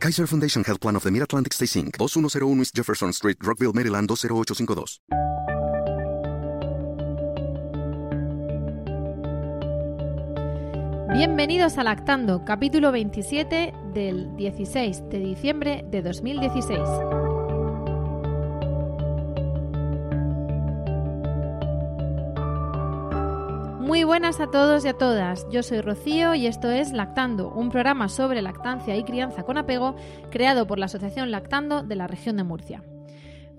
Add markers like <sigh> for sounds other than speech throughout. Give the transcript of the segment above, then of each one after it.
Kaiser Foundation Health Plan of the Mid-Atlantic Stay Inc., 2101 East Jefferson Street, Rockville, Maryland 20852. Bienvenidos a Lactando, capítulo 27 del 16 de diciembre de 2016. Muy buenas a todos y a todas. Yo soy Rocío y esto es Lactando, un programa sobre lactancia y crianza con apego creado por la Asociación Lactando de la región de Murcia.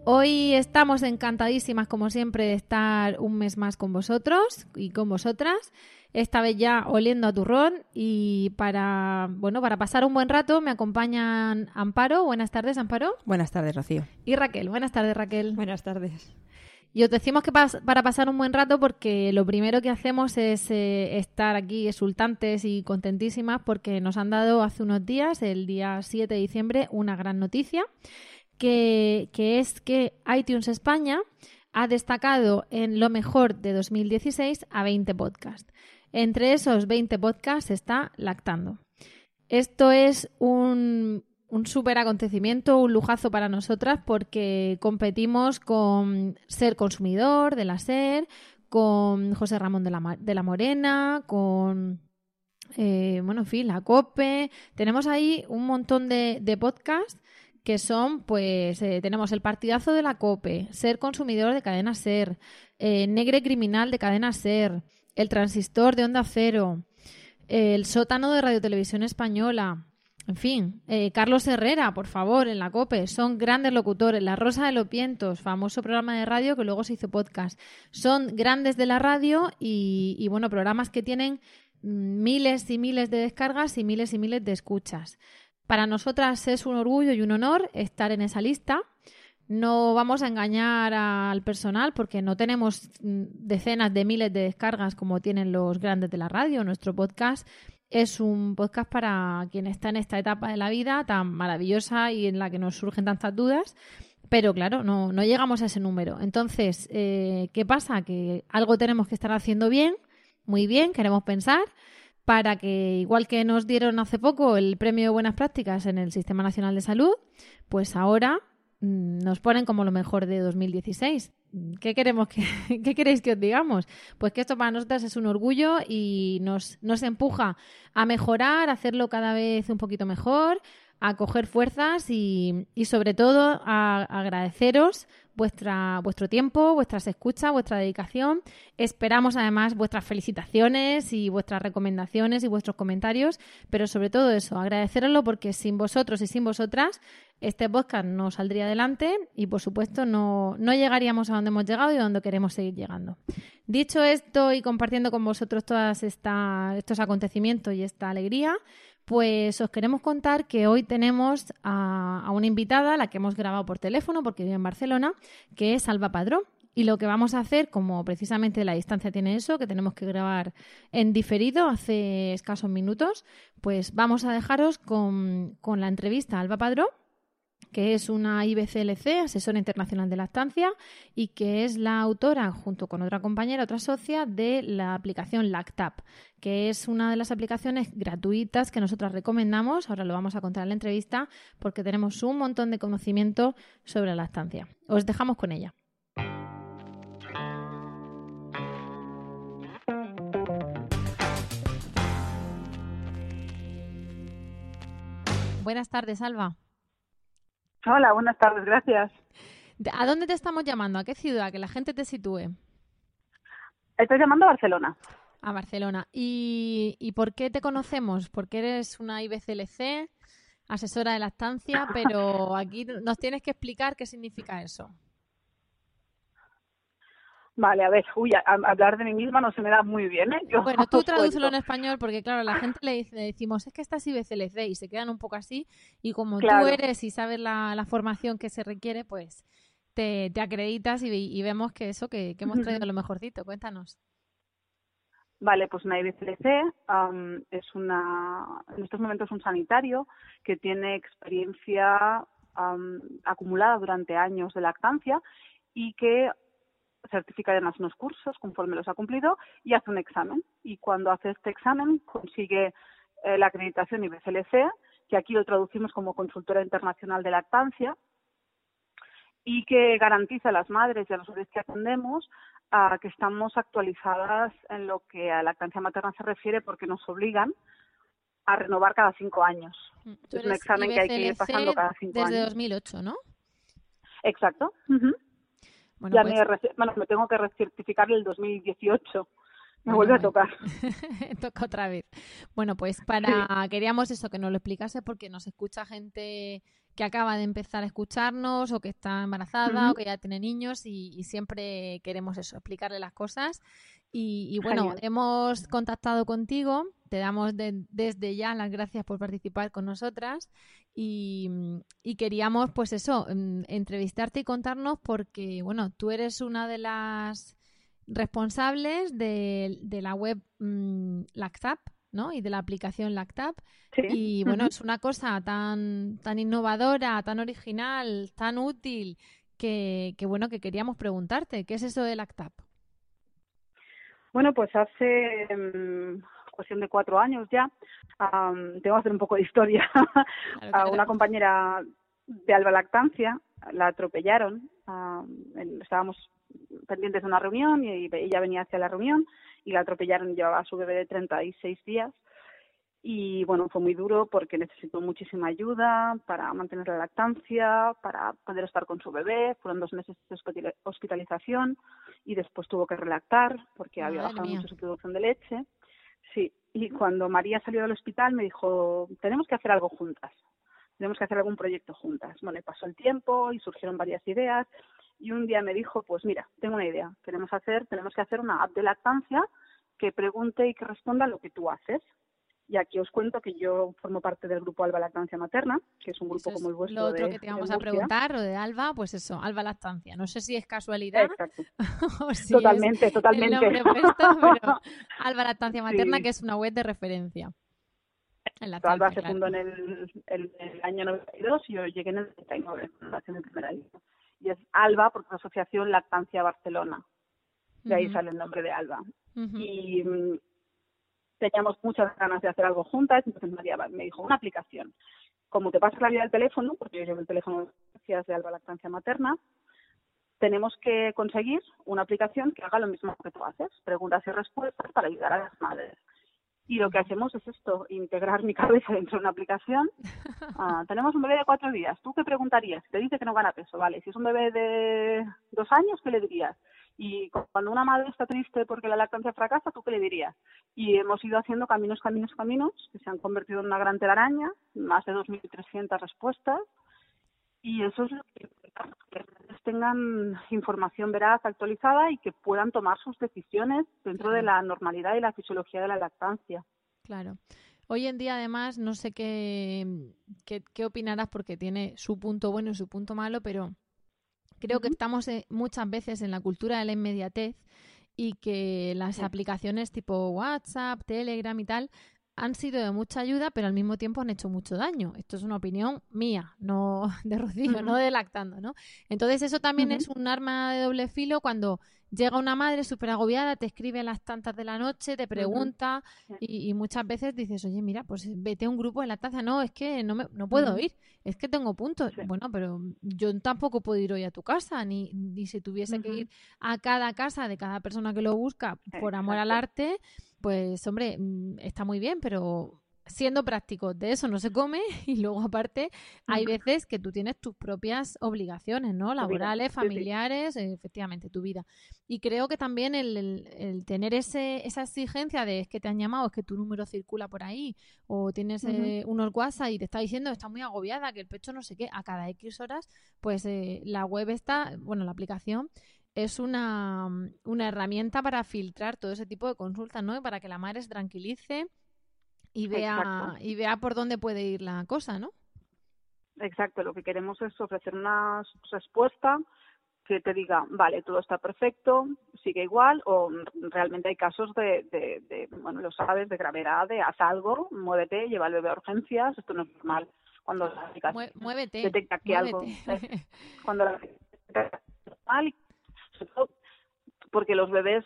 Hoy estamos encantadísimas, como siempre, de estar un mes más con vosotros y con vosotras. Esta vez ya oliendo a turrón y para bueno para pasar un buen rato me acompañan Amparo. Buenas tardes, Amparo. Buenas tardes, Rocío. Y Raquel. Buenas tardes, Raquel. Buenas tardes. Y os decimos que para pasar un buen rato porque lo primero que hacemos es eh, estar aquí exultantes y contentísimas porque nos han dado hace unos días, el día 7 de diciembre, una gran noticia, que, que es que iTunes España ha destacado en lo mejor de 2016 a 20 podcasts. Entre esos 20 podcasts está Lactando. Esto es un, un súper acontecimiento, un lujazo para nosotras porque competimos con Ser Consumidor de la SER, con José Ramón de la, de la Morena, con, eh, bueno, en fin, la COPE. Tenemos ahí un montón de, de podcasts que son, pues, eh, tenemos el partidazo de la COPE, Ser Consumidor de Cadena SER, eh, Negre Criminal de Cadena SER, El Transistor de Onda Cero, El Sótano de Radio Televisión Española, en fin, eh, Carlos Herrera, por favor, en la COPE, son grandes locutores. La Rosa de los Vientos, famoso programa de radio que luego se hizo podcast. Son grandes de la radio y, bueno, programas que tienen miles y miles de descargas y miles y miles de escuchas. Para nosotras es un orgullo y un honor estar en esa lista. No vamos a engañar al personal porque no tenemos decenas de miles de descargas como tienen los grandes de la radio. Nuestro podcast es un podcast para quien está en esta etapa de la vida tan maravillosa y en la que nos surgen tantas dudas. Pero claro, no, no llegamos a ese número. Entonces, eh, ¿qué pasa? Que algo tenemos que estar haciendo bien, muy bien, queremos pensar, para que, igual que nos dieron hace poco el premio de buenas prácticas en el Sistema Nacional de Salud, pues ahora nos ponen como lo mejor de 2016. ¿Qué queremos que, <laughs> qué queréis que os digamos? Pues que esto para nosotras es un orgullo y nos, nos empuja a mejorar, a hacerlo cada vez un poquito mejor, a coger fuerzas y, y sobre todo a agradeceros vuestra, vuestro tiempo, vuestras escuchas, vuestra dedicación. Esperamos además vuestras felicitaciones y vuestras recomendaciones y vuestros comentarios, pero sobre todo eso, agradeceroslo porque sin vosotros y sin vosotras este podcast no saldría adelante y por supuesto no, no llegaríamos a donde hemos llegado y a donde queremos seguir llegando. Dicho esto y compartiendo con vosotros todos estos acontecimientos y esta alegría, pues os queremos contar que hoy tenemos a, una invitada, la que hemos grabado por teléfono porque vive en Barcelona, que es Alba Padrón. Y lo que vamos a hacer, como precisamente la distancia tiene eso, que tenemos que grabar en diferido hace escasos minutos, pues vamos a dejaros con, con la entrevista a Alba Padrón que es una IBCLC, asesora internacional de lactancia, y que es la autora, junto con otra compañera, otra socia, de la aplicación Lactap, que es una de las aplicaciones gratuitas que nosotras recomendamos. Ahora lo vamos a contar en la entrevista, porque tenemos un montón de conocimiento sobre la lactancia. Os dejamos con ella. Buenas tardes, Alba. Hola, buenas tardes, gracias. ¿A dónde te estamos llamando? ¿A qué ciudad? Que la gente te sitúe. Estoy llamando a Barcelona. A Barcelona. ¿Y, ¿Y por qué te conocemos? Porque eres una IBCLC, asesora de lactancia, pero aquí nos tienes que explicar qué significa eso. Vale, a ver, uy, hablar de mí misma no se me da muy bien, ¿eh? bueno, tú tradúcelo en español porque, claro, la gente le, decimos, es que estás IBCLC y se quedan un poco así y como tú eres y sabes la, formación que se requiere, pues te, acreditas y, vemos que eso, que, hemos traído lo mejorcito. Cuéntanos. Vale, pues una IBCLC es una, en estos momentos un sanitario que tiene experiencia acumulada durante años de lactancia y que certifica además unos cursos conforme los ha cumplido y hace un examen. Y cuando hace este examen consigue eh, la acreditación IBCLC, que aquí lo traducimos como consultora internacional de lactancia, y que garantiza a las madres y a los bebés que atendemos a que estamos actualizadas en lo que a lactancia materna se refiere porque nos obligan a renovar cada cinco años. Mm, es un examen que hay que ir pasando cada cinco años. Desde 2008, ¿no? Exacto. Bueno, ya pues me, bueno, me tengo que recertificar el 2018. Me vuelve a tocar. <laughs> Toca otra vez. Bueno, pues para queríamos eso que nos lo explicase porque nos escucha gente que acaba de empezar a escucharnos o que está embarazada o que ya tiene niños y, siempre queremos eso, explicarle las cosas. Y, bueno, hemos contactado contigo, te damos desde ya las gracias por participar con nosotras y, queríamos pues eso, mm, entrevistarte y contarnos porque bueno, tú eres una de las responsables de, la web mm, Lactap, ¿no? Y de la aplicación Lactap. Y bueno, es una cosa tan, tan innovadora, tan original, tan útil, que, bueno, que queríamos preguntarte, ¿qué es eso de Lactap? Bueno, pues hace mm, cuestión de cuatro años ya, tengo que hacer un poco de historia. <laughs> a una compañera de Alba Lactancia la atropellaron, estábamos pendientes de una reunión y ella venía hacia la reunión y la atropellaron, llevaba a su bebé de 36 días y bueno, fue muy duro porque necesitó muchísima ayuda para mantener la lactancia, para poder estar con su bebé, fueron dos meses de hospitalización y después tuvo que relactar porque había bajado mucho su producción de leche. Y cuando María salió del hospital me dijo, tenemos que hacer algo juntas, tenemos que hacer algún proyecto juntas. Bueno, pasó el tiempo y surgieron varias ideas y un día me dijo, pues mira, tengo una idea, queremos hacer, tenemos que hacer una app de lactancia que pregunte y que responda lo que tú haces. Y aquí os cuento que yo formo parte del grupo Alba Lactancia Materna, que es un grupo como el vuestro. Lo otro que te vamos a preguntar, lo de Alba, pues eso, Alba Lactancia. No sé si es casualidad. Exacto. <laughs> totalmente, totalmente. <laughs> Alba Lactancia Materna, que es una web de referencia. En Alba se fundó en el, el, año 92 y yo llegué en el 99, en la primera y es Alba porque la Asociación Lactancia Barcelona. De ahí sale el nombre de Alba. Y mm, teníamos muchas ganas de hacer algo juntas, entonces María me dijo, una aplicación. Como te pasa la vida del teléfono, porque yo llevo el teléfono de Alba Lactancia Materna, tenemos que conseguir una aplicación que haga lo mismo que tú haces, preguntas y respuestas para ayudar a las madres. Y lo que hacemos es esto, integrar mi cabeza dentro de una aplicación. <laughs> Ah, tenemos un bebé de cuatro días. ¿Tú qué preguntarías? Te dice que no gana peso, vale. Si es un bebé de dos años, ¿qué le dirías? Y cuando una madre está triste porque la lactancia fracasa, ¿tú qué le dirías? Y hemos ido haciendo caminos, caminos, caminos, que se han convertido en una gran telaraña, más de 2.300 respuestas. Y eso es lo que tengan información veraz, actualizada y que puedan tomar sus decisiones dentro de la normalidad y la fisiología de la lactancia. Claro. Hoy en día, además, no sé qué, qué, opinarás porque tiene su punto bueno y su punto malo, pero creo que estamos eh, muchas veces en la cultura de la inmediatez y que las aplicaciones tipo WhatsApp, Telegram y tal han sido de mucha ayuda, pero al mismo tiempo han hecho mucho daño. Esto es una opinión mía, no <laughs> de Rocío, no de lactando, ¿no? Entonces eso también es un arma de doble filo cuando llega una madre súper agobiada, te escribe a las tantas de la noche, te pregunta y, muchas veces dices, oye, mira, pues vete a un grupo de lactancia. No, es que no, me, no puedo ir, es que tengo puntos. Bueno, pero yo tampoco puedo ir hoy a tu casa, ni, ni si tuviese que ir a cada casa de cada persona que lo busca por amor al arte pues hombre, mm, está muy bien, pero siendo práctico, de eso no se come. <laughs> Y luego aparte hay veces que tú tienes tus propias obligaciones, ¿no? Laborales, familiares, efectivamente, tu vida. Y creo que también el, tener ese, esa exigencia de es que te han llamado, es que tu número circula por ahí, o tienes eh, unos WhatsApp y te está diciendo está muy agobiada, que el pecho no sé qué, a cada X horas, pues eh, la web está, bueno, la aplicación es una, una, herramienta para filtrar todo ese tipo de consultas, ¿no? Y para que la madre se tranquilice y vea, y vea por dónde puede ir la cosa, ¿no? Exacto, lo que queremos es ofrecer una respuesta que te diga, vale, todo está perfecto, sigue igual, o realmente hay casos de, de, bueno, lo sabes, de gravedad, de haz algo, muévete, lleva al bebé a urgencias, esto no es normal. Cuando la muévete, detecta que algo, <laughs> cuando la mal, <laughs> porque los bebés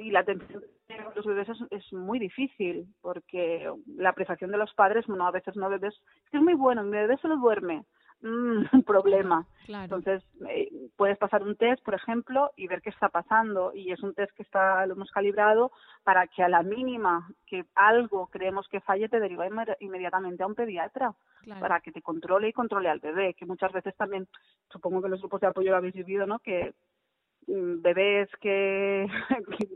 y la atención de los bebés es, es, muy difícil, porque la apreciación de los padres, bueno, a veces no bebés, es que es muy bueno, mi bebé se lo duerme, un <laughs> problema. Entonces, eh, puedes pasar un test, por ejemplo, y ver qué está pasando. Y es un test que está, lo hemos calibrado para que a la mínima que algo creemos que falle, te deriva inmediatamente a un pediatra para que te controle y controle al bebé. Que muchas veces también, supongo que los grupos de apoyo lo habéis vivido, ¿no? Que mm, bebés <laughs> que,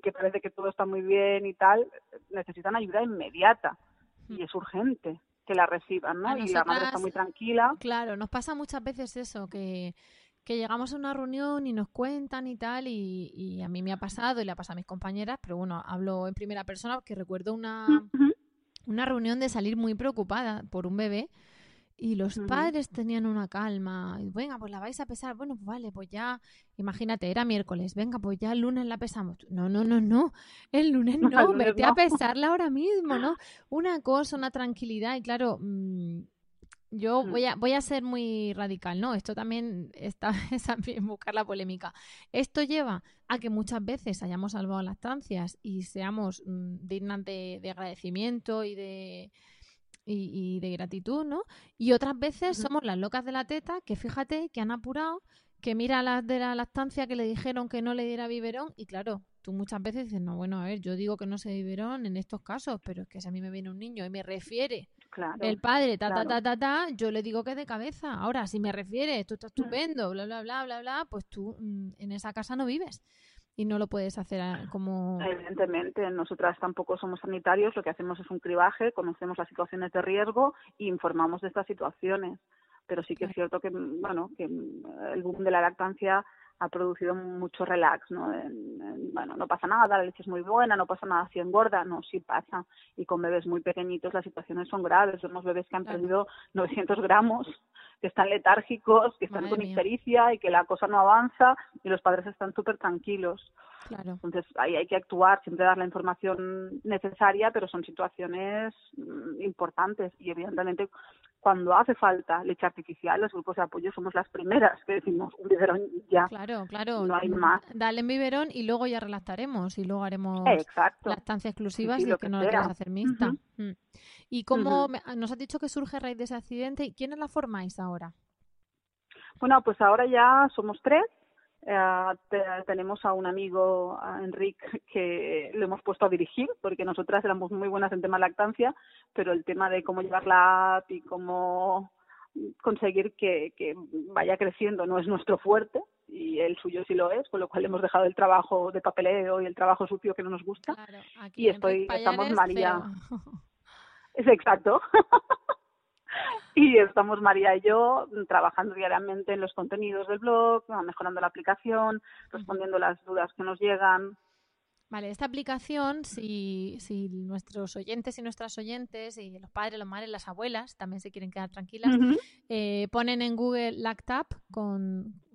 que parece que todo está muy bien y tal, necesitan ayuda inmediata y es urgente que la reciban, ¿no? y la madre está muy tranquila. Claro, nos pasa muchas veces eso, que, que llegamos a una reunión y nos cuentan y tal, y, y, a mí me ha pasado y le ha pasado a mis compañeras, pero bueno, hablo en primera persona porque recuerdo una, una reunión de salir muy preocupada por un bebé y los padres tenían una calma. Y, venga, pues la vais a pesar. Bueno, pues vale, pues ya, imagínate, era miércoles. Venga, pues ya el lunes la pesamos. No, no, no, no. El lunes <laughs> no, vete a pesarla ahora mismo, ¿no? <laughs> Una cosa, una tranquilidad. Y claro, mm, yo voy a, voy a ser muy radical, ¿no? Esto también está <laughs> en buscar la polémica. Esto lleva a que muchas veces hayamos salvado lactancias y seamos mm, dignas de agradecimiento y de y, de gratitud, ¿no? Y otras veces somos las locas de la teta que fíjate que han apurado, que mira las de la lactancia que le dijeron que no le diera biberón y claro, tú muchas veces dices, no, bueno, a ver, yo digo que no se biberón en estos casos, pero es que si a mí me viene un niño y me refiere el padre, ta, ta, ta, ta, ta, yo le digo que de cabeza. Ahora, si me refiere, esto está estupendo, bla, bla, bla, bla, bla, pues tú mm, en esa casa no vives y no lo puedes hacer como... Evidentemente, nosotras tampoco somos sanitarios, lo que hacemos es un cribaje, conocemos las situaciones de riesgo e informamos de estas situaciones. Pero sí que es cierto que, bueno, que el boom de la lactancia ha producido mucho relax, ¿no? bueno, no pasa nada, la leche es muy buena, no pasa nada si engorda, no, sí pasa. Y con bebés muy pequeñitos las situaciones son graves. Vemos bebés que han perdido 900 gramos, que están letárgicos, que están con ictericia y que la cosa no avanza y los padres están súper tranquilos. Claro. Entonces ahí hay que actuar, siempre dar la información necesaria, pero son situaciones mm, importantes y evidentemente cuando hace falta leche artificial, los grupos de apoyo somos las primeras que decimos un biberón ya. Claro, claro. No hay más. Dale en biberón y luego ya relactaremos y luego haremos Exacto. lactancia exclusiva y que, no lo quieras hacer mixta. Mm. ¿Y cómo nos has dicho que surge a raíz de ese accidente? ¿Y quiénes la formáis ahora? Bueno, pues ahora ya somos tres eh, tenemos a un amigo, a Enrique, que lo hemos puesto a dirigir, porque nosotras éramos muy buenas en tema lactancia, pero el tema de cómo llevar la app y cómo conseguir que, que vaya creciendo no es nuestro fuerte y el suyo sí lo es, con lo cual hemos dejado el trabajo de papeleo y el trabajo sucio que no nos gusta. y estoy, estamos María. <laughs> Es exacto. <laughs> <laughs> y estamos María y yo trabajando diariamente en los contenidos del blog, mejorando la aplicación, respondiendo las dudas que nos llegan. Vale, esta aplicación, si, si nuestros oyentes y nuestras oyentes, y los padres, los madres, las abuelas también se quieren quedar tranquilas, eh, ponen en Google Lactap con,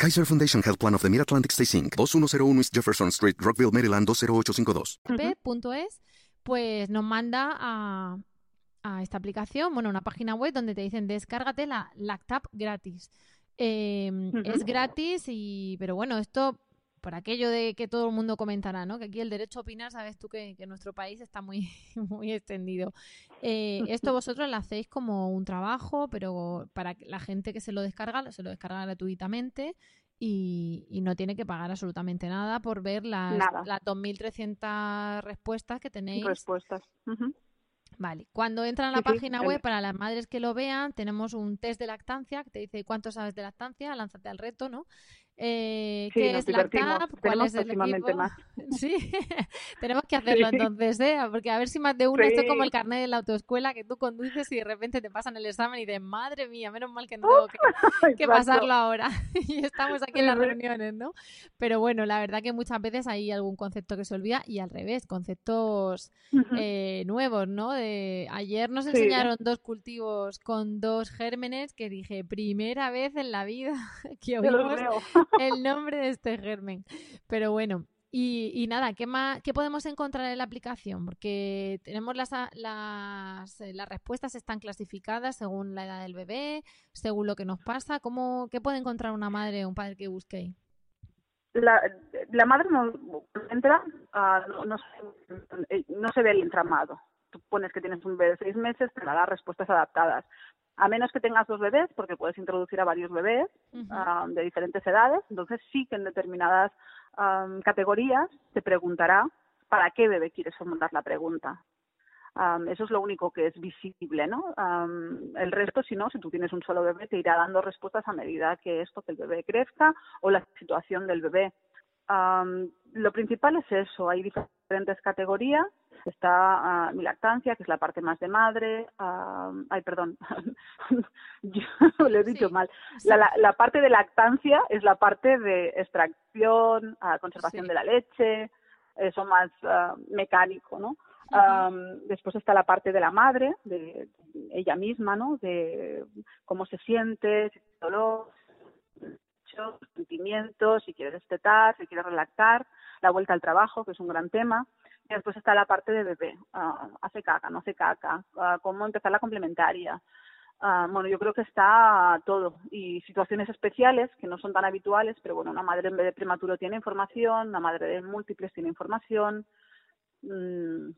Kaiser Foundation Health Plan of the Mid-Atlantic Stay Inc. 2101 East Jefferson Street, Rockville, Maryland 20852. P.es, pues nos manda a, a, esta aplicación, bueno, una página web donde te dicen descárgate la Lactap gratis. Em, es gratis y, pero bueno, esto por aquello de que todo el mundo comentará, ¿no? Que aquí el derecho a opinar, sabes tú que, que nuestro país está muy, <laughs> muy extendido. Eh, esto <laughs> vosotros lo hacéis como un trabajo, pero para la gente que se lo descarga, se lo descarga gratuitamente y, y no tiene que pagar absolutamente nada por ver las, las 2.300 respuestas que tenéis. Respuestas. Vale, cuando entran a la página web, para las madres que lo vean, tenemos un test de lactancia que te dice cuánto sabes de lactancia, lánzate al reto, ¿no? Eh, ¿Qué es la ¿Cuál es el equipo? Más. <laughs> Sí, <laughs> tenemos que hacerlo entonces, ¿eh? Porque a ver si más de uno, esto es como el carnet de la autoescuela que tú conduces y de repente te pasan el examen y dices, madre mía, menos mal que no tengo que, <laughs> pasarlo ahora. y estamos aquí en las reuniones, ¿no? Pero bueno, la verdad que muchas veces hay algún concepto que se olvida y al revés, conceptos eh, nuevos, ¿no? De ayer nos enseñaron dos cultivos con dos gérmenes que dije, primera vez en la vida que oímos el nombre de este germen. Pero bueno, y, nada, ¿qué, más, ¿qué podemos encontrar en la aplicación? Porque tenemos las, las, eh, las respuestas están clasificadas según la edad del bebé, según lo que nos pasa. ¿Cómo, ¿Qué puede encontrar una madre o un padre que busque La, la madre no entra, ah, no, no, no, se ve el entramado. Tú pones que tienes un bebé de seis meses, te da respuestas adaptadas a menos que tengas dos bebés, porque puedes introducir a varios bebés ah, de diferentes edades, entonces sí que en determinadas categorías te preguntará para qué bebé quieres formular la pregunta. eso es lo único que es visible, ¿no? el resto, si no, si tú tienes un solo bebé, te irá dando respuestas a medida que esto, que el bebé crezca o la situación del bebé. lo principal es eso, hay diferentes categorías Está uh, mi lactancia, que es la parte más de madre. Uh, ay, perdón, <laughs> yo lo he dicho mal. La, la, la, parte de lactancia es la parte de extracción, uh, conservación de la leche, eso más mecánico, ¿no? Um, después está la parte de la madre, de ella misma, ¿no? De cómo se siente, si tiene dolor, sentimientos, si quiere destetar, si quiere relactar, la vuelta al trabajo, que es un gran tema. Y después está la parte de bebé, uh, hace caca, no hace caca, uh, cómo empezar la complementaria. Uh, bueno, yo creo que está todo. Y situaciones especiales que no son tan habituales, pero bueno, una madre en vez de prematuro tiene información, una madre de múltiples tiene información. Mm,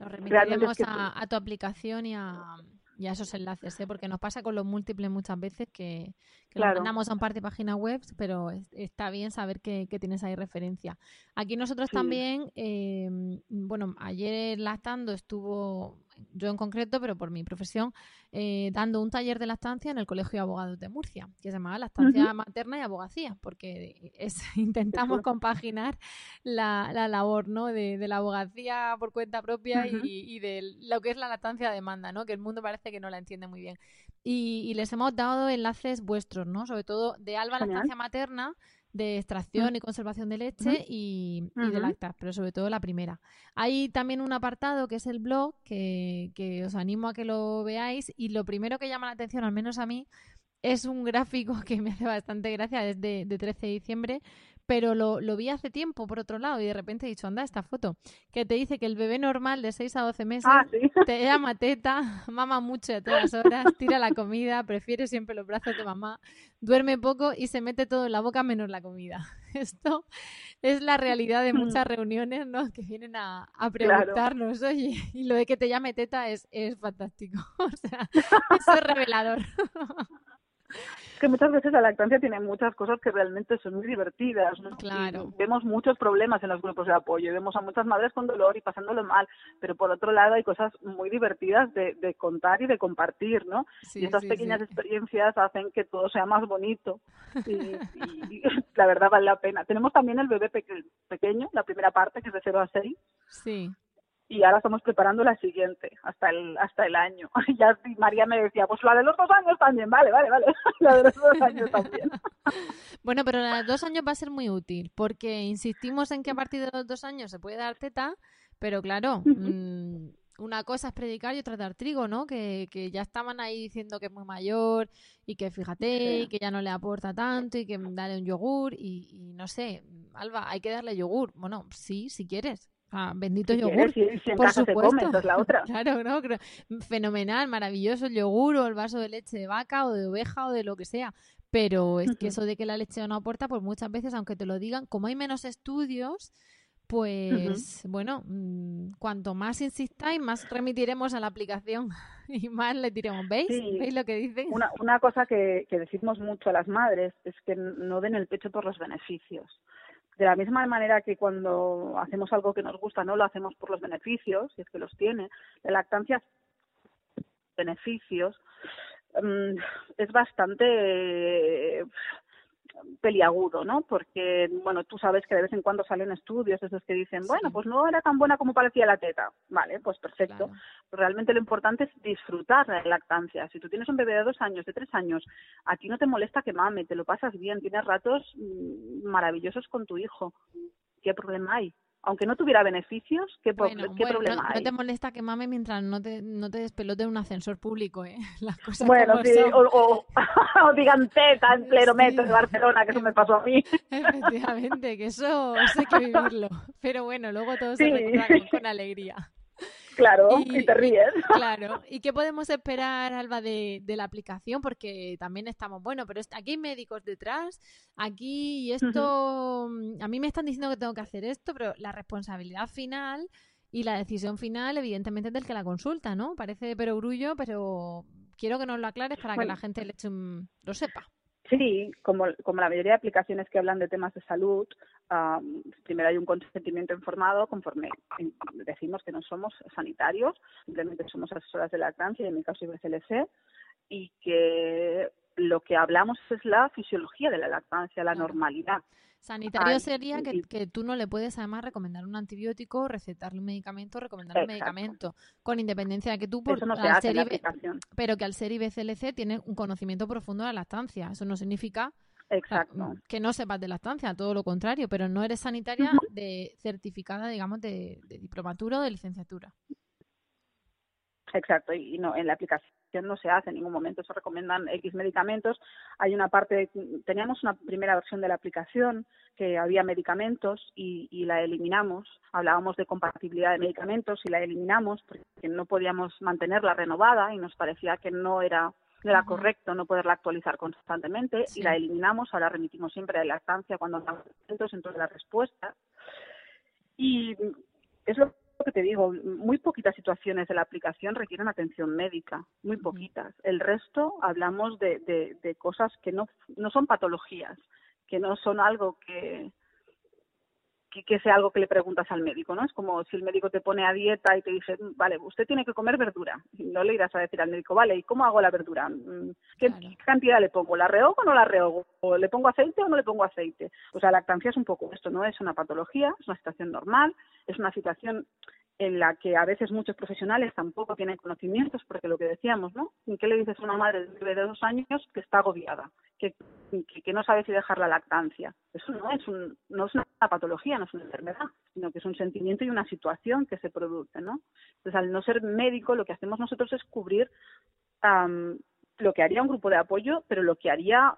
Lo remitiremos a, a, tu aplicación y a, y a esos enlaces, ¿eh? porque nos pasa con los múltiples muchas veces que, que mandamos a un par de páginas web, pero está bien saber que, tienes ahí referencia. Aquí nosotros también, eh, bueno, ayer lactando estuvo yo en concreto, pero por mi profesión, eh, dando un taller de lactancia en el Colegio de Abogados de Murcia, que se llamaba Lactancia Materna y Abogacía, porque <laughs> es, intentamos compaginar la, la, labor ¿no? de, de, la abogacía por cuenta propia y, y, de lo que es la lactancia a demanda, ¿no? que el mundo parece que no la entiende muy bien. Y, y les hemos dado enlaces vuestros, ¿no? sobre todo de Alba Lactancia Materna, de extracción y conservación de leche y, de lactas, pero sobre todo la primera. Hay también un apartado que es el blog que, que, os animo a que lo veáis y lo primero que llama la atención, al menos a mí, es un gráfico <laughs> que me hace bastante gracia desde de 13 de diciembre pero lo, lo, vi hace tiempo por otro lado y de repente he dicho, anda, esta foto, que te dice que el bebé normal de 6 a 12 meses ah, te llama teta, <laughs> mama mucho de todas horas, tira la comida, prefiere siempre los brazos de mamá, duerme poco y se mete todo en la boca menos la comida. <laughs> Esto es la realidad de muchas reuniones, ¿no? Que vienen a, a preguntarnos, oye, y lo de que te llame teta es, es fantástico. <laughs> O sea, eso es revelador. Que muchas veces la lactancia tiene muchas cosas que realmente son muy divertidas. ¿no? Claro. vemos muchos problemas en los grupos de apoyo y vemos a muchas madres con dolor y pasándolo mal, pero por otro lado hay cosas muy divertidas de, de contar y de compartir, ¿no? y estas pequeñas experiencias hacen que todo sea más bonito <laughs> y, y, <laughs> la verdad vale la pena. Tenemos también el bebé pequeño, la primera parte que es de 0 a 6. Sí y ahora estamos preparando la siguiente hasta el hasta el año. <laughs> Ya María me decía, pues la de los dos años también, vale, vale, vale, <laughs> la de los dos años también. <laughs> bueno, pero la de los dos años va a ser muy útil porque insistimos en que a partir de los dos años se puede dar teta, pero claro, mmm, una cosa es predicar y otra dar trigo, ¿no? Que, que ya estaban ahí diciendo que es muy mayor y que fíjate, y que ya no le aporta tanto y que dale un yogur y, y no sé, Alba, hay que darle yogur. Bueno, sí, si quieres, Ah, bendito yogur. por supuesto. la <laughs> otra. claro, ¿no? Fenomenal, maravilloso el yogur o el vaso de leche de vaca o de oveja o de lo que sea. Pero es que eso de que la leche no aporta, pues muchas veces, aunque te lo digan, como hay menos estudios, pues bueno, mm, cuanto más insistáis, más remitiremos a la aplicación <laughs> y más le diremos. ¿Veis? ¿Veis lo que dicen? Una, una cosa que, que decimos mucho a las madres es que no den el pecho por los beneficios. De la misma manera que cuando hacemos algo que nos gusta no lo hacemos por los beneficios, si es que los tiene, la lactancia beneficios mm, es bastante peliagudo, ¿no? Porque, bueno, tú sabes que de vez en cuando salen estudios esos que dicen, bueno, pues no era tan buena como parecía la teta. Vale, pues perfecto. Realmente lo importante es disfrutar la lactancia. Si tú tienes un bebé de dos años, de tres años, a ti no te molesta que mame, te lo pasas bien, tienes ratos mm, maravillosos con tu hijo. ¿Qué problema hay? Aunque no tuviera beneficios, ¿qué, problema hay? No te molesta que mame mientras no te, no te despelote un ascensor público, ¿eh? <laughs> Las cosas bueno, sí, o, <laughs> o, digan teta en pleno metro de Barcelona, que eso me pasó a mí. <laughs> Efectivamente, que eso, hay que vivirlo. Pero bueno, luego todo se recuerda con alegría. Claro, y, te ríes. <laughs> Claro. ¿Y qué podemos esperar, Alba, de, de la aplicación? Porque también estamos, bueno, pero aquí hay médicos detrás, aquí esto, a mí me están diciendo que tengo que hacer esto, pero la responsabilidad final y la decisión final, evidentemente, es del que la consulta, ¿no? Parece perogrullo, pero quiero que nos lo aclares para que la gente le eche lo sepa. Sí, como, como la mayoría de aplicaciones que hablan de temas de salud, primero hay un consentimiento informado conforme decimos que no somos sanitarios, simplemente somos asesoras de lactancia y en mi caso IBCLC, y que lo que hablamos es la fisiología de la lactancia, la normalidad. Sanitario sería que, que, tú no le puedes además recomendar un antibiótico, recetarle un medicamento, recomendarle un medicamento, con independencia de que tú, por, Eso no se hace pero que al ser IBCLC tienes un conocimiento profundo de la lactancia. Eso no significa Exacto. que no sepas de lactancia, todo lo contrario, pero no eres sanitaria de certificada, digamos, de, de diplomatura o de licenciatura. Exacto, y no, en la aplicación no se hace en ningún momento, se recomiendan X medicamentos. Hay una parte, teníamos una primera versión de la aplicación que había medicamentos y, y la eliminamos. Hablábamos de compatibilidad de medicamentos y la eliminamos porque no podíamos mantenerla renovada y nos parecía que no era era correcto no poderla actualizar constantemente y la eliminamos, ahora remitimos siempre a la lactancia cuando hablamos en todas las respuestas. Y es lo que te digo, muy poquitas situaciones de la aplicación requieren atención médica, muy poquitas. El resto hablamos de, de, de cosas que no, no son patologías, que no son algo que, que, sea algo que le preguntas al médico, ¿no? Es como si el médico te pone a dieta y te dice, vale, usted tiene que comer verdura. no le irás a decir al médico, vale, ¿y cómo hago la verdura? Mm, ¿Qué, cantidad le pongo? ¿La rehogo o no la rehogo? ¿O le pongo aceite o no le pongo aceite? O sea, la lactancia es un poco esto, ¿no? Es una patología, es una situación normal, es una situación en la que a veces muchos profesionales tampoco tienen conocimientos, porque lo que decíamos, ¿no? ¿Qué le dices a una madre de dos años que está agobiada, que, que, no sabe si dejar la lactancia? Eso no es, un, no es una patología, no es una enfermedad, sino que es un sentimiento y una situación que se produce, ¿no? Entonces, al no ser médico, lo que hacemos nosotros es cubrir lo que haría un grupo de apoyo, pero lo que haría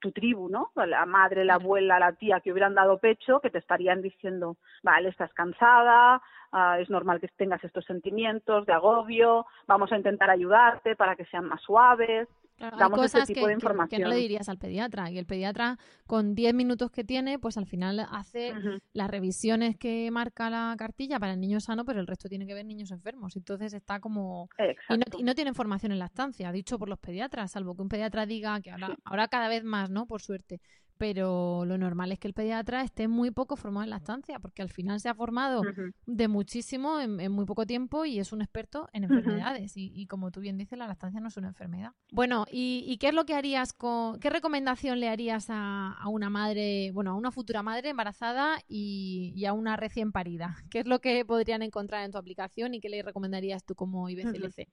tu tribu, ¿no? La madre, la abuela, la tía que hubieran dado pecho, que te estarían diciendo, vale, estás cansada, ah, es normal que tengas estos sentimientos de agobio, vamos a intentar ayudarte para que sean más suaves, hay cosas que, no le dirías al pediatra y el pediatra con 10 minutos que tiene, pues al final hace las revisiones que marca la cartilla para el niño sano, pero el resto tiene que ver niños enfermos. Entonces está como... Y no, y no, tiene formación en la estancia, dicho por los pediatras, salvo que un pediatra diga que ahora, ahora cada vez más, ¿no? Por suerte, pero lo normal es que el pediatra esté muy poco formado en la estancia, porque al final se ha formado de muchísimo en, muy poco tiempo y es un experto en enfermedades. y, como tú bien dices, la lactancia no es una enfermedad. Bueno, ¿y, qué es lo que harías con, qué recomendación le harías a, una madre, bueno, a una futura madre embarazada y, a una recién parida? ¿Qué es lo que podrían encontrar en tu aplicación y qué le recomendarías tú como IBCLC?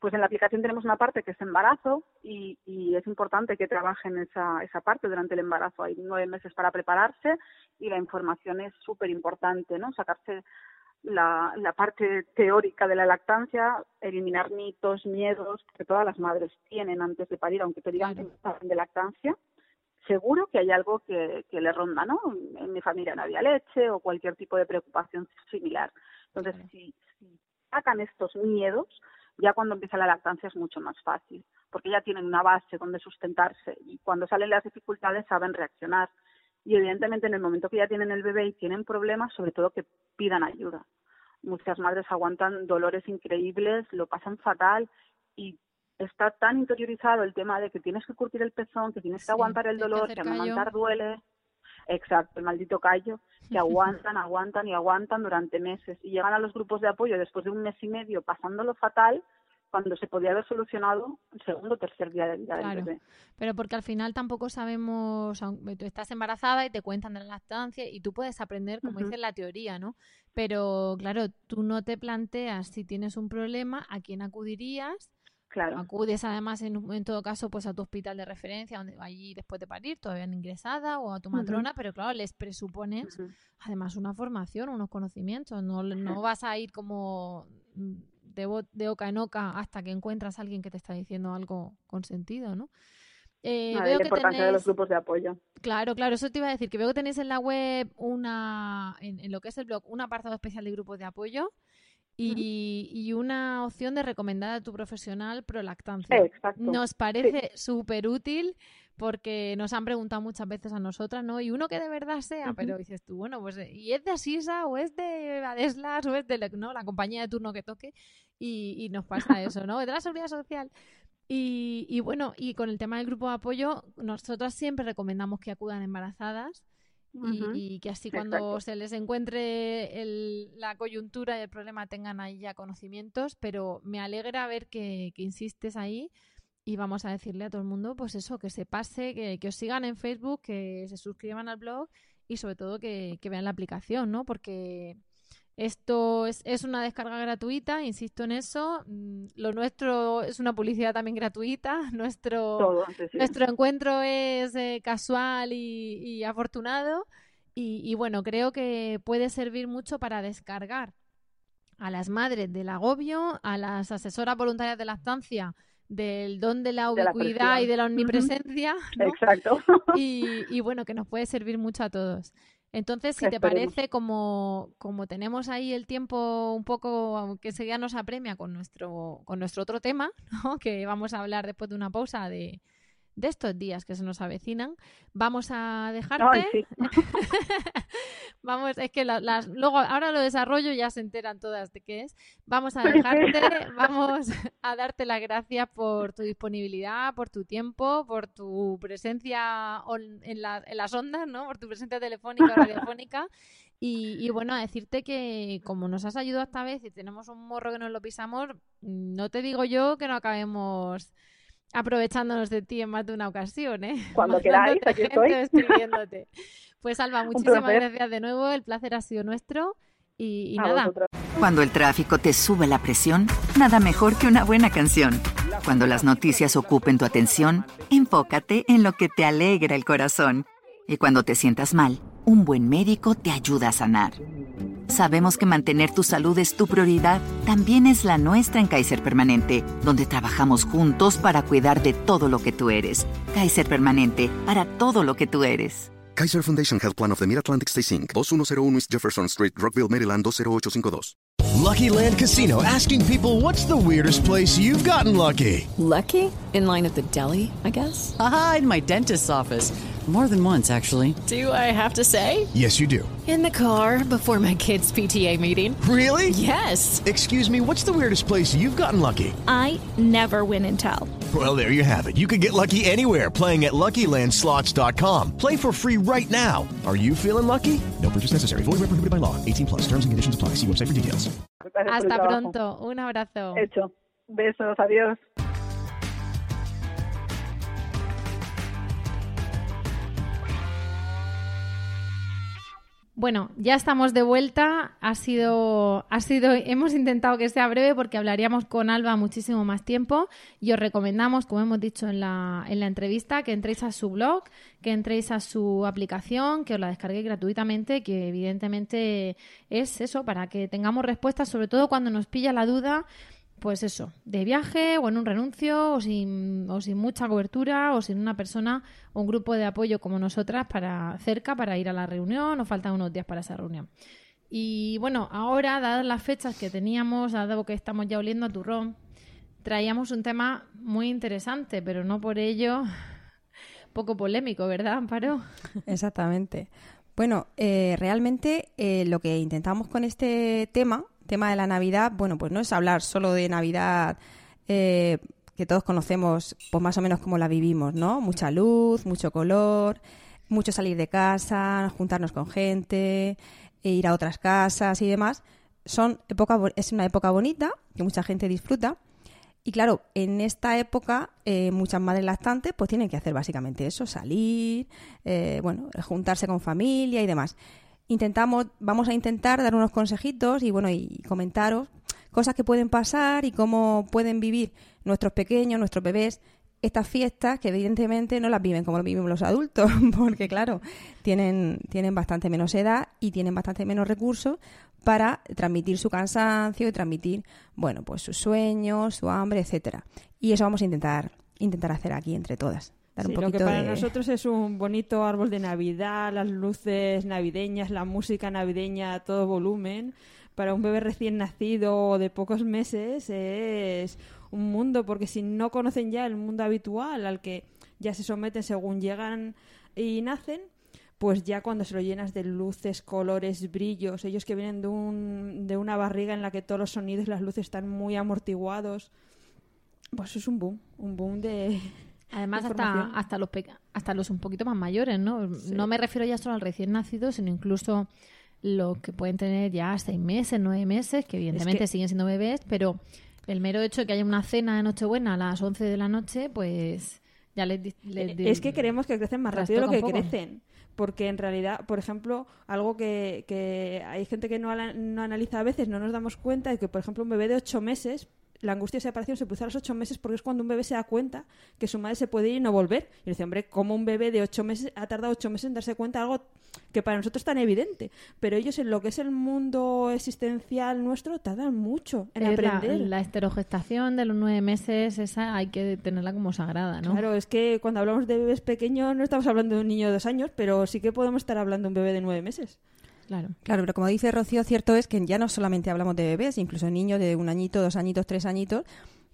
Pues en la aplicación tenemos una parte que es embarazo y, es importante que trabajen esa, esa parte durante el embarazo. Hay nueve meses para prepararse y la información es súper importante, ¿no? Sacarse la, la parte teórica de la lactancia, eliminar mitos, miedos que todas las madres tienen antes de parir, aunque te digan que de lactancia. Seguro que hay algo que, que le ronda, ¿no? En mi familia no había leche o cualquier tipo de preocupación similar. Entonces, si, si sacan estos miedos, ya cuando empieza la lactancia es mucho más fácil. porque ya tienen una base donde sustentarse y cuando salen las dificultades saben reaccionar. Y evidentemente en el momento que ya tienen el bebé y tienen problemas, sobre todo que pidan ayuda. Muchas madres aguantan dolores increíbles, lo pasan fatal y está tan interiorizado el tema de que tienes que curtir el pezón, que tienes que aguantar el dolor, que, que amamantar duele. Exacto, el maldito callo, que aguantan, aguantan y aguantan durante meses y llegan a los grupos de apoyo después de un mes y medio pasándolo fatal cuando se podía haber solucionado el segundo o tercer día de vida del bebé. Pero porque al final tampoco sabemos, tú estás embarazada y te cuentan de la lactancia y tú puedes aprender, como dice la teoría, ¿no? Pero claro, tú no te planteas si tienes un problema, a quién acudirías Claro. Acudes además en, en, todo caso pues a tu hospital de referencia donde allí después de parir todavía ingresada o a tu matrona, pero claro, les presupones además una formación, unos conocimientos, no, no vas a ir como mm, de, de oca en oca hasta que encuentras a alguien que te está diciendo algo con sentido, ¿no? Eh, veo la importancia de los grupos de apoyo. Claro, claro, eso te iba a decir, que veo que tenéis en la web una, en, en lo que es el blog, un apartado especial de grupos de apoyo y, una opción de recomendar a tu profesional prolactancia. Exacto. Nos parece súper útil porque nos han preguntado muchas veces a nosotras, ¿no? Y uno que de verdad sea, pero dices tú, bueno, pues, ¿y es de Asisa o es de Adeslas o es de ¿no? la compañía de turno que toque? Y, y nos pasa <laughs> eso, ¿no? Es de la seguridad social. Y, y, bueno, y con el tema del grupo de apoyo, nosotras siempre recomendamos que acudan embarazadas y, que así cuando se les encuentre la coyuntura y el problema tengan ahí ya conocimientos, pero me alegra ver que, insistes ahí y vamos a decirle a todo el mundo, pues eso, que se pase, que, que os sigan en Facebook, que se suscriban al blog y sobre todo que, que vean la aplicación, ¿no? Porque esto es, es, una descarga gratuita, insisto en eso. Mm, lo nuestro es una publicidad también gratuita. <laughs> Nuestro, nuestro encuentro es eh, casual y, afortunado. Y, bueno, creo que puede servir mucho para descargar a las madres del agobio, a las asesoras voluntarias de la estancia del don de la ubicuidad y de la omnipresencia. <laughs> Exacto. <laughs> Y, y bueno, que nos puede servir mucho a todos. Entonces, si te parece, como, como tenemos ahí el tiempo un poco que ya nos apremia con nuestro, con nuestro otro tema, <laughs> ¿no? que vamos a hablar después de una pausa de, de estos días que se nos avecinan. Vamos a dejarte. <laughs> Vamos, es que las, luego ahora lo desarrollo ya se enteran todas de qué es. Vamos a dejarte, vamos <laughs> a darte las gracias por tu disponibilidad, por tu tiempo, por tu presencia en, las ondas, ¿no? Por tu presencia telefónica o <laughs> radiofónica. Y, y, bueno, a decirte que como nos has ayudado esta vez y tenemos un morro que nos lo pisamos, no te digo yo que no acabemos aprovechándonos de ti en más de una ocasión, ¿eh? <laughs> Cuando queráis, aquí estoy. <laughs> Escribiéndote. Pues Alba, muchísimas gracias de nuevo, el placer ha sido nuestro y, nada. Cuando el tráfico te sube la presión, nada mejor que una buena canción. Cuando las noticias ocupen tu atención, enfócate en lo que te alegra el corazón. Y cuando te sientas mal, un buen médico te ayuda a sanar. Sabemos que mantener tu salud es tu prioridad, también es la nuestra en Kaiser Permanente, donde trabajamos juntos para cuidar de todo lo que tú eres. Kaiser Permanente, para todo lo que tú eres. Kaiser Foundation Health Plan of the Mid-Atlantic Stay Inc., 2101 East Jefferson Street, Rockville, Maryland, 20852. Lucky Land Casino, asking people what's the weirdest place you've gotten lucky? Lucky? In line at the deli, I guess? Aha, in my dentist's office. More than once, actually. Do I have to say? Yes, you do. In the car before my kids' PTA meeting. Really? Yes. Excuse me, what's the weirdest place you've gotten lucky? I never win and tell. Well, there you have it. You can get lucky anywhere playing at LuckyLandSlots.com. Play for free right now. Are you feeling lucky? No purchase necessary. Void where prohibited by law. 18 plus. Terms and conditions apply. See website for details. Hasta pronto. Un abrazo. Hecho. Besos. Adiós. Bueno, ya estamos de vuelta. Ha sido, ha sido, hemos intentado que sea breve porque hablaríamos con Alba muchísimo más tiempo y os recomendamos, como hemos dicho en la, en la entrevista, que entréis a su blog, que entréis a su aplicación, que os la descarguéis gratuitamente, que evidentemente es eso, para que tengamos respuestas, sobre todo cuando nos pilla la duda pues eso, de viaje o en un renuncio o sin, o sin mucha cobertura o sin una persona o un grupo de apoyo como nosotras para cerca para ir a la reunión o faltan unos días para esa reunión. Y bueno, ahora, dadas las fechas que teníamos, dado que estamos ya oliendo a turrón, traíamos un tema muy interesante, pero no por ello <laughs> poco polémico, ¿verdad, Amparo? Exactamente. Bueno, eh, realmente eh, lo que intentamos con este tema, tema de la Navidad, bueno, pues no es hablar solo de Navidad eh, que todos conocemos, pues más o menos como la vivimos, ¿no? Mucha luz, mucho color, mucho salir de casa, juntarnos con gente, e ir a otras casas y demás. Son época, es una época bonita que mucha gente disfruta, y claro, en esta época eh, muchas madres lactantes pues tienen que hacer básicamente eso, salir, eh, bueno, juntarse con familia y demás. Intentamos, vamos a intentar dar unos consejitos y bueno, y comentaros cosas que pueden pasar y cómo pueden vivir nuestros pequeños, nuestros bebés, estas fiestas que evidentemente no las viven como lo vivimos los adultos, <laughs> porque claro, tienen, tienen bastante menos edad y tienen bastante menos recursos para transmitir su cansancio y transmitir, bueno, pues sus sueños, su hambre, etcétera. Y eso vamos a intentar, intentar hacer aquí entre todas. Dar lo que para nosotros es un bonito árbol de Navidad, las luces navideñas, la música navideña a todo volumen. Para un bebé recién nacido de pocos meses es un mundo, porque si no conocen ya el mundo habitual al que ya se someten según llegan y nacen, pues ya cuando se lo llenas de luces, colores, brillos, ellos que vienen de, un, de una barriga en la que todos los sonidos y las luces están muy amortiguados, pues es un boom, un boom de... Además, hasta, hasta, los hasta los un poquito más mayores, ¿no? No me refiero ya solo al recién nacido, sino incluso los que pueden tener ya seis meses, nueve meses, que evidentemente siguen siendo bebés, pero el mero hecho de que haya una cena de Nochebuena a las 11 de la noche, pues ya les... Eh, es que queremos que crecen más rápido de lo que crecen porque en realidad, por ejemplo, algo que, que hay gente que no, no, analiza a veces, no nos damos cuenta de que, por ejemplo, un bebé de ocho meses la angustia de separación se produce a los ocho meses porque es cuando un bebé se da cuenta que su madre se puede ir y no volver. Y dice, hombre, ¿cómo un bebé de ocho meses ha tardado ocho meses en darse cuenta de algo que para nosotros es tan evidente? Pero ellos en lo que es el mundo existencial nuestro tardan mucho en aprender. La, la, esterogestación de los nueve meses, esa hay que tenerla como sagrada, ¿no? Claro, es que cuando hablamos de bebés pequeños no estamos hablando de un niño de dos años, pero sí que podemos estar hablando de un bebé de nueve meses. Claro. Claro, pero como dice Rocío, cierto es que ya no solamente hablamos de bebés, incluso niños de un añito, dos añitos, tres añitos,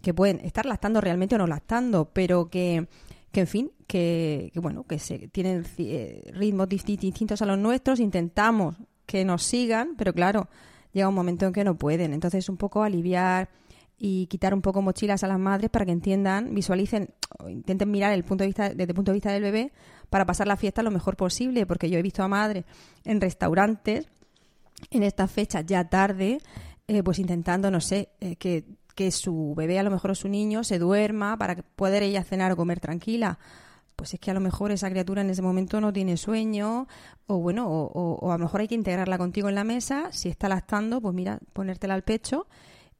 que pueden estar lactando realmente o no lactando, pero que, que en fin, que, bueno, que se, tienen eh, ritmos distintos a los nuestros, intentamos que nos sigan, pero claro, llega un momento en que no pueden. Entonces, un poco aliviar y quitar un poco mochilas a las madres para que entiendan, visualicen, o intenten mirar el punto de vista, desde el punto de vista del bebé para pasar la fiesta lo mejor posible, porque yo he visto a madres en restaurantes en estas fechas ya tarde, eh, pues intentando, no sé, eh, que, que su bebé, a lo mejor o su niño, se duerma para poder ella cenar o comer tranquila. Pues es que a lo mejor esa criatura en ese momento no tiene sueño o bueno, o, o, a lo mejor hay que integrarla contigo en la mesa, si está lactando, pues mira, ponértela al pecho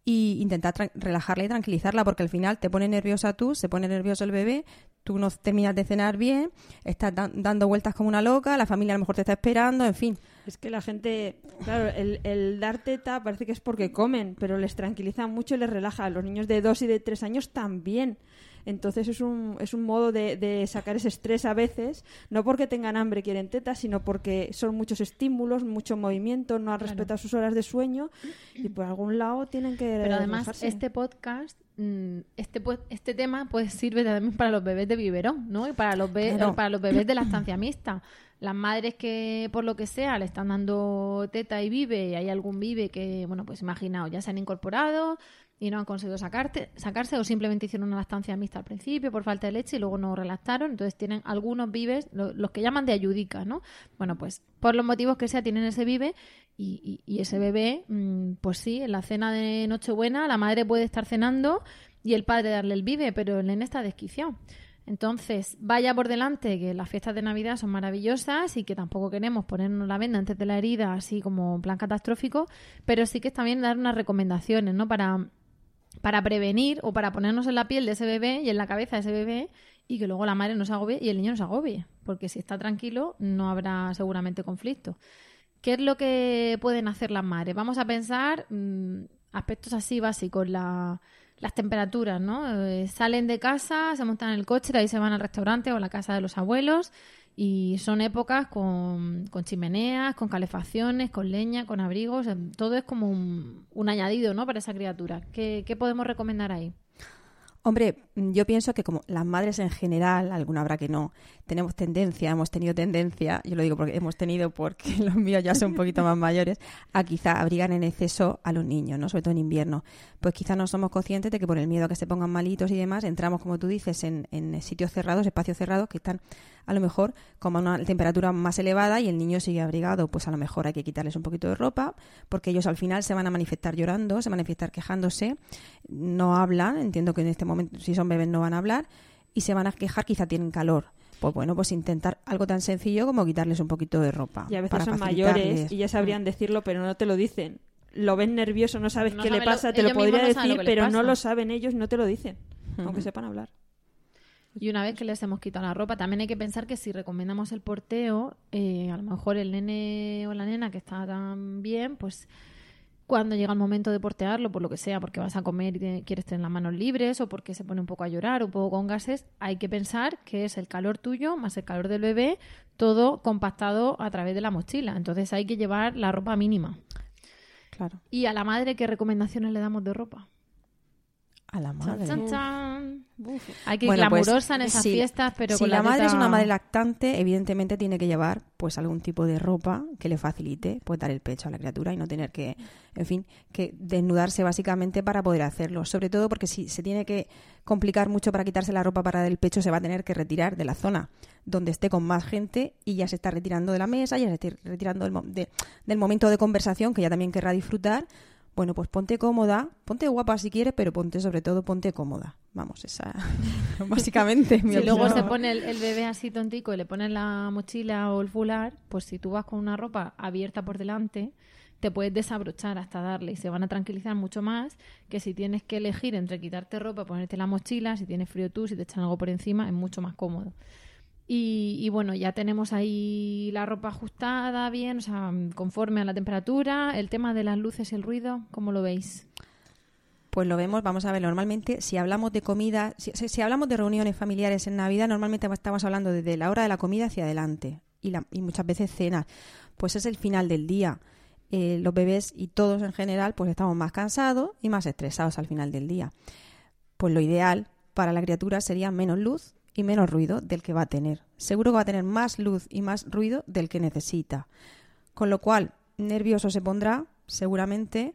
y intentar relajarla y tranquilizarla porque al final te pone nerviosa tú, se pone nervioso el bebé, tú no terminas de cenar bien, estás dando vueltas como una loca, la familia a lo mejor te está esperando, en fin. Es que la gente, claro, el, el dar teta parece que es porque comen, pero les tranquiliza mucho y les relaja. Los niños de dos y de tres años también. Entonces es un, es un modo de, sacar ese estrés a veces, no porque tengan hambre y quieren tetas, sino porque son muchos estímulos, mucho movimiento, no han respetado sus horas de sueño y por algún lado tienen que Pero además este podcast mm, este este tema pues sirve también para los bebés de biberón, ¿no? Y para los para los bebés de la estancia mixta. Las madres que por lo que sea le están dando teta y vive y hay algún vive que, bueno, pues imaginaos, ya se han incorporado, y no han conseguido sacarte, sacarse o simplemente hicieron una lactancia mixta al principio por falta de leche y luego no relactaron. Entonces tienen algunos vives, los que llaman de ayudica, ¿no? Bueno, pues por los motivos que sea tienen ese vive y, ese bebé, mm, pues sí, en la cena de Nochebuena la madre puede estar cenando y el padre darle el vive, pero el nene está. Entonces, vaya por delante que las fiestas de Navidad son maravillosas y que tampoco queremos ponernos la venda antes de la herida, así como plan catastrófico, pero sí que es también dar unas recomendaciones, ¿no? Para para prevenir o para ponernos en la piel de ese bebé y en la cabeza de ese bebé y que luego la madre no se agobie y el niño no se agobie, porque si está tranquilo no habrá seguramente conflicto. ¿Qué es lo que pueden hacer las madres? Vamos a pensar mm, aspectos así básicos, las temperaturas, ¿no? Eh, salen de casa, se montan en el coche, de ahí se van al restaurante o a la casa de los abuelos y son épocas con, con, chimeneas, con calefacciones, con leña, con abrigos. Todo es como un, añadido ¿no? para esa criatura. ¿Qué, podemos recomendar ahí? Hombre, yo pienso que como las madres en general, alguna habrá que no, tenemos tendencia, hemos tenido tendencia, yo lo digo porque hemos tenido porque <laughs> los míos ya son un poquito más mayores, a quizá abrigar en exceso a los niños, ¿no? Sobre todo en invierno. Pues quizá no somos conscientes de que por el miedo a que se pongan malitos y demás, entramos, como tú dices, en, sitios cerrados, espacios cerrados que están a lo mejor a una temperatura más elevada y el niño sigue abrigado, pues a lo mejor hay que quitarles un poquito de ropa, porque ellos al final se van a manifestar llorando, se van a manifestar quejándose, no hablan, entiendo que en este momento si son bebés no van a hablar y se van a quejar, quizá tienen calor. Pues bueno, pues intentar algo tan sencillo como quitarles un poquito de ropa. Y a veces son mayores y ya sabrían decirlo, pero no te lo dicen. Lo ven nervioso, no sabes qué le pasa, te lo podría decir, pero no lo saben ellos, no te lo dicen, aunque sepan hablar. Y una vez que les hemos quitado la ropa, también hay que pensar que si recomendamos el porteo, eh, a lo mejor el nene o la nena que está tan bien, pues cuando llega el momento de portearlo, por lo que sea, porque vas a comer y quieres tener las manos libres o porque se pone un poco a llorar, un poco con gases, hay que pensar que es el calor tuyo más el calor del bebé, todo compactado a través de la mochila. Entonces hay que llevar la ropa mínima. Claro. ¿Y a la madre qué recomendaciones le damos de ropa? A la madre. Hay que ir bueno, pues, en esas fiestas, pero si la, madre es una madre lactante, evidentemente tiene que llevar pues algún tipo de ropa que le facilite pues dar el pecho a la criatura y no tener que, en fin, que desnudarse básicamente para poder hacerlo. Sobre todo porque si se tiene que complicar mucho para quitarse la ropa para dar el pecho, se va a tener que retirar de la zona donde esté con más gente y ya se está retirando de la mesa, ya se está retirando del, del momento de conversación que ya también querrá disfrutar bueno, pues ponte cómoda, ponte guapa si quieres, pero ponte sobre todo, ponte cómoda. Vamos, esa <laughs> básicamente mi Si luego se pone el, bebé así tontico y le pones la mochila o el fular, pues si tú vas con una ropa abierta por delante, te puedes desabrochar hasta darle y se van a tranquilizar mucho más que si tienes que elegir entre quitarte ropa, ponerte la mochila, si tienes frío tú, si te echan algo por encima, es mucho más cómodo. Y, bueno, ya tenemos ahí la ropa ajustada bien, o sea, conforme a la temperatura. El tema de las luces y el ruido, ¿cómo lo veis? Pues lo vemos, vamos a ver, normalmente si hablamos de comida, si, hablamos de reuniones familiares en Navidad, normalmente estamos hablando desde la hora de la comida hacia adelante y, la, y muchas veces cenas. Pues es el final del día. Eh, los bebés y todos en general, pues estamos más cansados y más estresados al final del día. Pues lo ideal para la criatura sería menos luz y menos ruido del que va a tener. Seguro que va a tener más luz y más ruido del que necesita. Con lo cual, nervioso se pondrá, seguramente.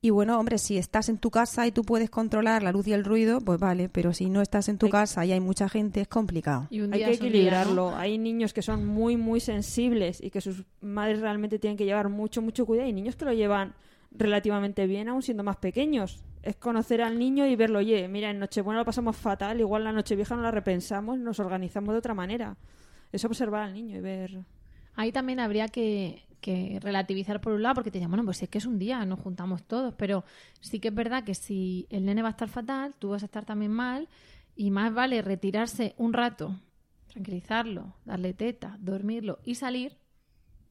Y bueno, hombre, si estás en tu casa y tú puedes controlar la luz y el ruido, pues vale, pero si no estás en tu casa y hay mucha gente, es complicado. hay que equilibrarlo. Hay niños que son muy, muy sensibles y que sus madres realmente tienen que llevar mucho, mucho cuidado. Y niños que lo llevan relativamente bien, aún siendo más pequeños es conocer al niño y verlo, oye, mira, en Nochebuena lo pasamos fatal, igual la Nochevieja no la repensamos, nos organizamos de otra manera. Es observar al niño y ver. Ahí también habría que, relativizar por un lado, porque te dirían, bueno, pues es que es un día, nos juntamos todos, pero sí que es verdad que si el nene va a estar fatal, tú vas a estar también mal, y más vale retirarse un rato, tranquilizarlo, darle teta, dormirlo y salir,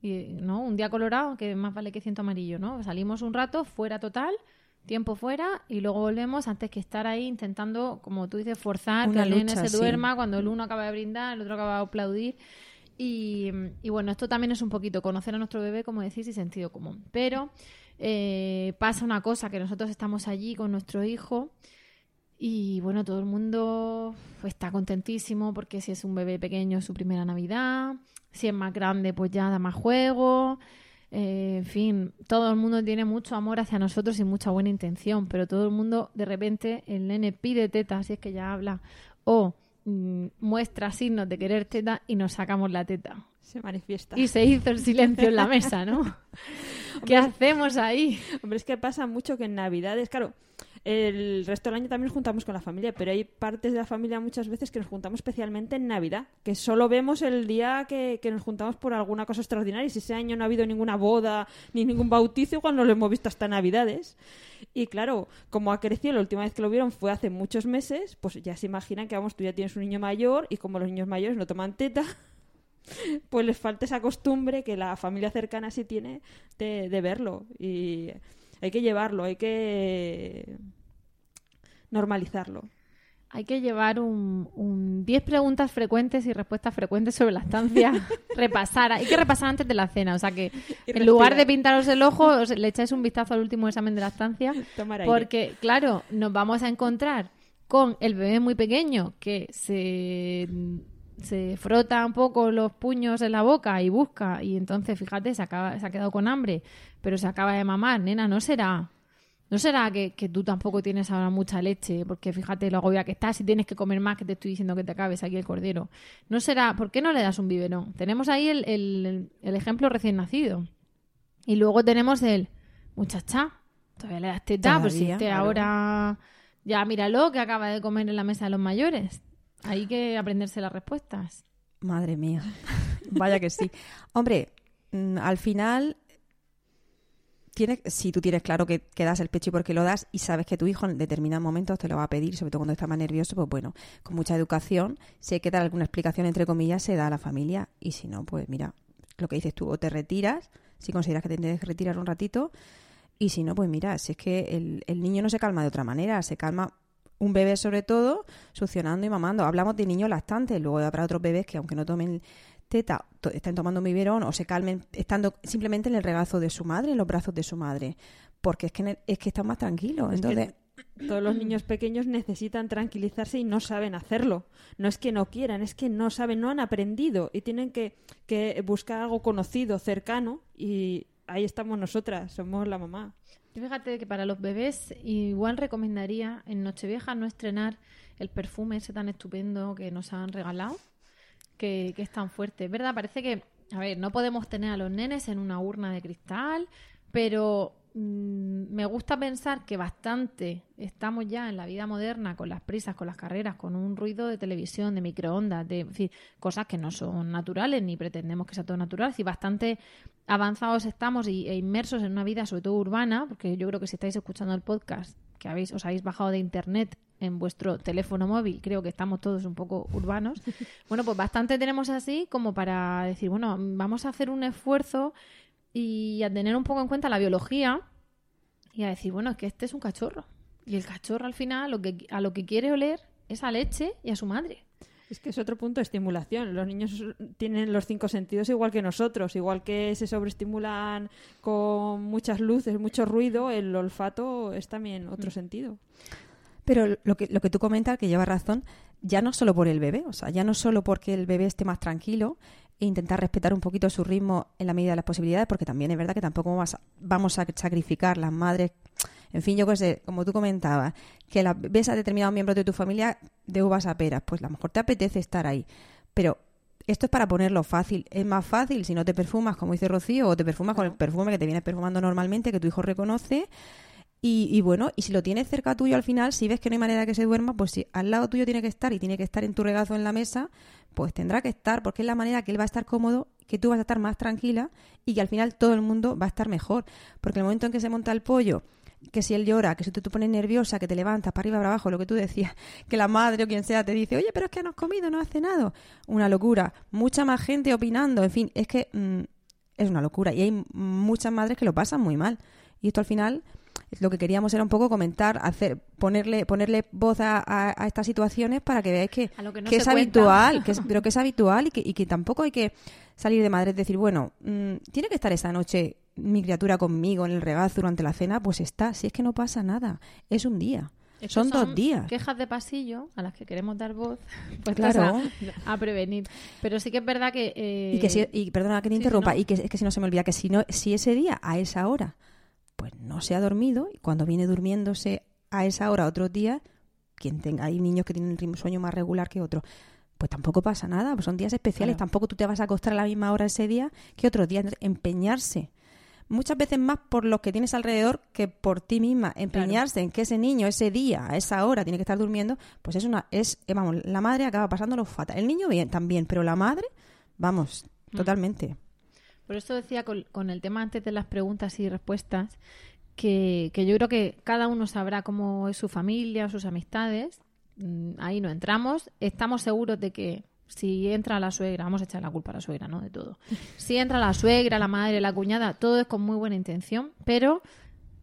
¿no? Un día colorado, que más vale que ciento amarillo, ¿no? Salimos un rato, fuera total, tiempo fuera y luego volvemos antes que estar ahí intentando, como tú dices, forzar que el nene se duerma cuando el uno acaba de brindar, el otro acaba de aplaudir. Y, bueno, esto también es un poquito conocer a nuestro bebé, como decís, y sentido común. Pero eh, pasa una cosa, que nosotros estamos allí con nuestro hijo y bueno, todo el mundo está contentísimo porque si es un bebé pequeño es su primera Navidad, si es más grande pues ya da más juego. Eh, en fin, todo el mundo tiene mucho amor hacia nosotros y mucha buena intención, pero todo el mundo, de repente, el nene pide teta, si es que ya habla, o mm, muestra signos de querer teta y nos sacamos la teta. Se manifiesta. Y se hizo el silencio en la mesa, ¿no? <laughs> ¿Qué hacemos ahí? Hombre, es que pasa mucho que en Navidades, claro, el resto del año también nos juntamos con la familia, pero hay partes de la familia muchas veces que nos juntamos especialmente en Navidad, que solo vemos el día que, nos juntamos por alguna cosa extraordinaria. Y si ese año no ha habido ninguna boda ni ningún bautizo, igual no lo hemos visto hasta Navidades. Y claro, como ha crecido, la última vez que lo vieron fue hace muchos meses, pues ya se imaginan que, vamos, tú ya tienes un niño mayor y como los niños mayores no toman teta, <laughs> pues les falta esa costumbre que la familia cercana sí tiene de, de verlo. Y hay que llevarlo, hay que normalizarlo. Hay que llevar un 10 preguntas frecuentes y respuestas frecuentes sobre la estancia. <laughs> repasar. Hay que repasar antes de la cena. O sea que en lugar de pintaros el ojo, le echáis un vistazo al último examen de la estancia. porque, claro, nos vamos a encontrar con el bebé muy pequeño que se, se frota un poco los puños en la boca y busca y entonces, fíjate, se, acaba, se ha quedado con hambre, pero se acaba de mamar, nena, no será... No será que, tú tampoco tienes ahora mucha leche, porque fíjate lo agobia que estás y tienes que comer más que te estoy diciendo que te acabes aquí el cordero. No será, ¿por qué no le das un biberón? Tenemos ahí el, el, el ejemplo recién nacido. Y luego tenemos el, muchacha, todavía le das teta, pues si te ahora ya míralo que acaba de comer en la mesa de los mayores. Hay que aprenderse las respuestas. Madre mía. <laughs> Vaya que sí. Hombre, mm, al final, tiene, si tú tienes claro que, que, das el pecho y por qué lo das y sabes que tu hijo en determinados momentos te lo va a pedir, sobre todo cuando está más nervioso, pues bueno, con mucha educación, si hay que dar alguna explicación, entre comillas, se da a la familia. Y si no, pues mira, lo que dices tú, o te retiras, si consideras que te tienes que retirar un ratito, y si no, pues mira, si es que el, niño no se calma de otra manera, se calma un bebé sobre todo succionando y mamando. Hablamos de niños lactantes, luego habrá otros bebés que aunque no tomen teta, estén tomando biberón o se calmen estando simplemente en el regazo de su madre, en los brazos de su madre, porque es que, es que están más tranquilos. Entonces... todos los niños pequeños necesitan tranquilizarse y no saben hacerlo. No es que no quieran, es que no saben, no han aprendido y tienen que, que buscar algo conocido, cercano y ahí estamos nosotras, somos la mamá. Fíjate que para los bebés igual recomendaría en Nochevieja no estrenar el perfume ese tan estupendo que nos han regalado, que, que es tan fuerte. ¿Verdad? Parece que, a ver, no podemos tener a los nenes en una urna de cristal, pero me gusta pensar que bastante estamos ya en la vida moderna con las prisas, con las carreras, con un ruido de televisión, de microondas, de cosas que no son naturales ni pretendemos que sea todo natural. Si bastante avanzados estamos y, e inmersos en una vida, sobre todo urbana, porque yo creo que si estáis escuchando el podcast que habéis, os habéis bajado de internet en vuestro teléfono móvil, creo que estamos todos un poco urbanos. <laughs> Bueno, pues bastante tenemos así como para decir, bueno, vamos a hacer un esfuerzo y a tener un poco en cuenta la biología y a decir, bueno, es que este es un cachorro. Y el cachorro al final lo que, a lo que quiere oler es a leche y a su madre. Es que es otro punto de estimulación. Los niños tienen los cinco sentidos igual que nosotros, igual que se sobreestimulan con muchas luces, mucho ruido, el olfato es también otro mm. sentido. Pero lo que, lo que tú comentas, que lleva razón, ya no solo por el bebé, o sea, ya no solo porque el bebé esté más tranquilo, e intentar respetar un poquito su ritmo en la medida de las posibilidades, porque también es verdad que tampoco vamos a sacrificar las madres. En fin, yo qué sé, como tú comentabas, que la, ves a determinados miembros de tu familia de uvas a peras, pues a lo mejor te apetece estar ahí. Pero esto es para ponerlo fácil. Es más fácil si no te perfumas, como dice Rocío, o te perfumas con el perfume que te vienes perfumando normalmente, que tu hijo reconoce. Y, y, bueno, y si lo tienes cerca tuyo al final, si ves que no hay manera que se duerma, pues si al lado tuyo tiene que estar y tiene que estar en tu regazo en la mesa, pues tendrá que estar, porque es la manera que él va a estar cómodo, que tú vas a estar más tranquila y que al final todo el mundo va a estar mejor. Porque el momento en que se monta el pollo, que si él llora, que si tú te pones nerviosa, que te levantas para arriba, para abajo, lo que tú decías, <laughs> que la madre o quien sea te dice, oye, pero es que no has comido, no has cenado. Una locura. Mucha más gente opinando, en fin, es que mm, es una locura. Y hay muchas madres que lo pasan muy mal. Y esto al final lo que queríamos era un poco comentar, hacer, ponerle, ponerle voz a, estas situaciones para que veáis que, es habitual, que <laughs> pero que es habitual y que, y que tampoco hay que salir de madre y decir, bueno, mm, tiene que estar esta noche mi criatura conmigo en el regazo durante la cena, pues está, si es que no pasa nada, es un día. son, dos días. Quejas de pasillo a las que queremos dar voz, <laughs> pues claro. a, prevenir. Pero sí que es verdad que. Y que si, y perdona que te interrumpa, y que es que si no se me olvida que si no, si ese día, a esa hora, pues no se ha dormido y cuando viene durmiéndose a esa hora otro día, quien tenga, hay niños que tienen un sueño más regular que otros, pues tampoco pasa nada, pues son días especiales, tampoco tú te vas a acostar a la misma hora ese día que otro día, empeñarse. Muchas veces más por los que tienes alrededor que por ti misma. Empeñarse en que ese niño ese día, a esa hora, tiene que estar durmiendo, pues es una, es, eh, vamos, la madre acaba pasándolo fatal. El niño bien, también, pero la madre, vamos, mm. totalmente. Por eso decía con, el tema antes de las preguntas y respuestas, que, yo creo que cada uno sabrá cómo es su familia, sus amistades. Mm, ahí no entramos. Estamos seguros de que si entra la suegra, vamos a echar la culpa a la suegra, ¿no? De todo. Si entra la suegra, la madre, la cuñada, todo es con muy buena intención, pero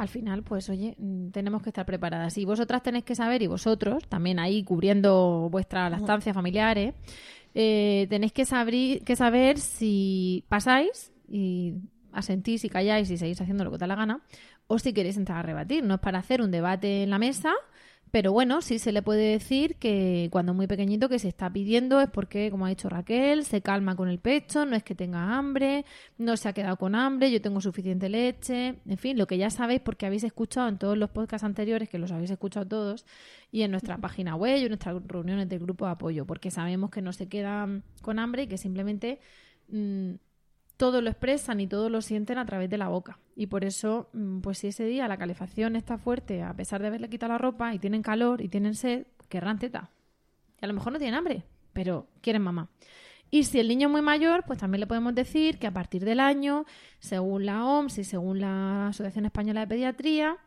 al final, pues oye, mm, tenemos que estar preparadas. Y vosotras tenéis que saber, y vosotros, también ahí cubriendo vuestra lactancia familiares, eh, tenéis que, que saber si pasáis y asentís y calláis y seguís haciendo lo que te da la gana, o si queréis entrar a rebatir. No es para hacer un debate en la mesa, Pero bueno, sí se le puede decir que cuando es muy pequeñito que se está pidiendo es porque, como ha dicho Raquel, se calma con el pecho, no es que tenga hambre, no se ha quedado con hambre, yo tengo suficiente leche, en fin, lo que ya sabéis porque habéis escuchado en todos los podcasts anteriores, que los habéis escuchado todos, y en nuestra página web y en nuestras reuniones del grupo de apoyo, porque sabemos que no se quedan con hambre y que simplemente... Mm, todo lo expresan y todo lo sienten a través de la boca. Y por eso, mm, pues si ese día la calefacción está fuerte, a pesar de haberle quitado la ropa y tienen calor y tienen sed, querrán teta. Y a lo mejor no tienen hambre, pero quieren mamá. Y si el niño es muy mayor, pues también le podemos decir que a partir del año, según la OMS y según la Asociación Española de Pediatría,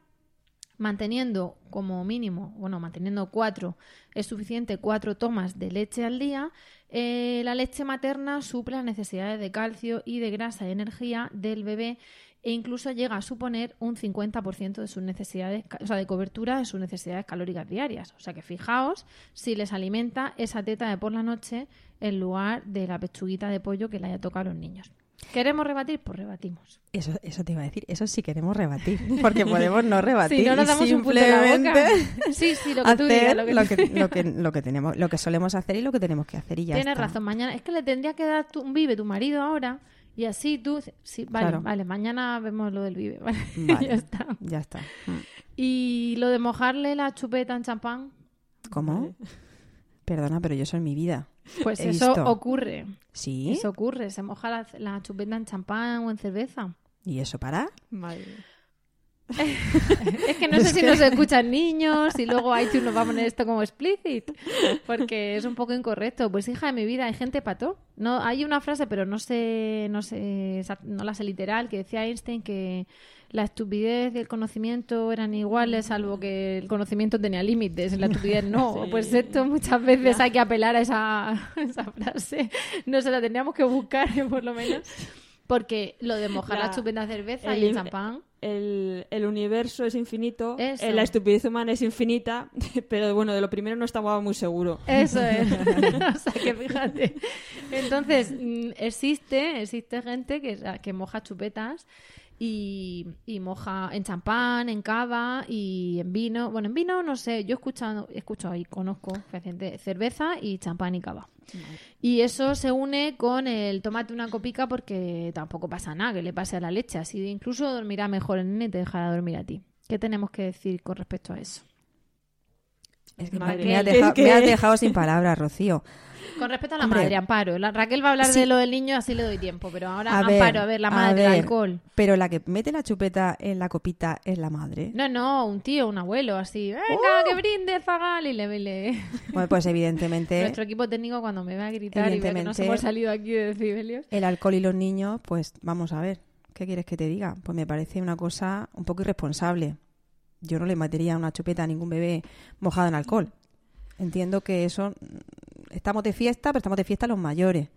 manteniendo como mínimo, bueno, manteniendo cuatro, es suficiente cuatro tomas de leche al día, eh, la leche materna suple las necesidades de calcio y de grasa y energía del bebé e incluso llega a suponer un 50% de sus necesidades, o sea, de cobertura de sus necesidades calóricas diarias. O sea que fijaos si les alimenta esa teta de por la noche en lugar de la pechuguita de pollo que le haya tocado a los niños. ¿Queremos rebatir? Pues rebatimos. Eso, eso te iba a decir, eso sí queremos rebatir, porque podemos no <laughs> rebatir. Si no nos damos simplemente un la Sí, sí, lo que tú digas. Lo que, lo, que, lo, que, tenemos, lo que solemos hacer y lo que tenemos que hacer y ya Tienes razón, mañana, es que le tendría que dar un vive tu marido ahora y así tú, sí, vale, vale, mañana vemos lo del vive, <laughs> vale, ya está. Ya está. Y lo de mojarle la chupeta en champán. ¿Cómo? Perdona, pero yo en mi vida. Pues eso ocurre. ¿Sí? Eso ocurre. Se moja la, chupeta en champán o en cerveza. ¿Y eso para? <laughs> es que no sé <laughs> si nos escuchan niños y luego iTunes nos va a poner esto como explicit porque es un poco incorrecto. Pues hija de mi vida, hay gente pato. No, hay una frase, pero no sé, no sé, no la sé literal, que decía Einstein que la estupidez y el conocimiento eran iguales, salvo que el conocimiento tenía límites, la estupidez no. <laughs> Pues esto muchas veces hay que apelar a esa, <laughs> esa frase. No se la tendríamos que buscar, <laughs> por lo menos. Porque lo de mojar la, chupeta cerveza y el champán. El, el, universo es infinito, eh, la estupidez humana es infinita, pero bueno, de lo primero no estaba muy seguro. Eso es. o sea que fíjate. Entonces, mm, existe, existe gente que, que moja chupetas y, moja en champán, en cava y en vino. Bueno, en vino no sé, yo he escuchado, he escuchado y conozco cerveza y champán y cava. Y eso se une con el tomate una copica porque tampoco pasa nada que le pase a la leche. Así incluso dormirá mejor el nene y te dejará dormir a ti. ¿Qué tenemos que decir con respecto a eso? Me, has dejado, sin palabras, Rocío. Con respecto a la madre, Amparo. La, Raquel va a hablar de lo del niño, así le doy tiempo. Pero ahora, Amparo, a ver, la madre, del alcohol. Pero la que mete la chupeta en la copita es la madre. No, no, un tío, un abuelo, así. Venga, ¡Oh! que brinde, Zagal. Y le, le... Bueno, pues evidentemente. <laughs> Nuestro equipo técnico, cuando me va a gritar y ve que nos hemos salido aquí de decibelios. El alcohol y los niños, pues vamos a ver. ¿Qué quieres que te diga? Pues me parece una cosa un poco irresponsable. Yo no le metería una chupeta a ningún bebé mojado en alcohol. Entiendo que eso estamos de fiesta, pero estamos de fiesta los mayores.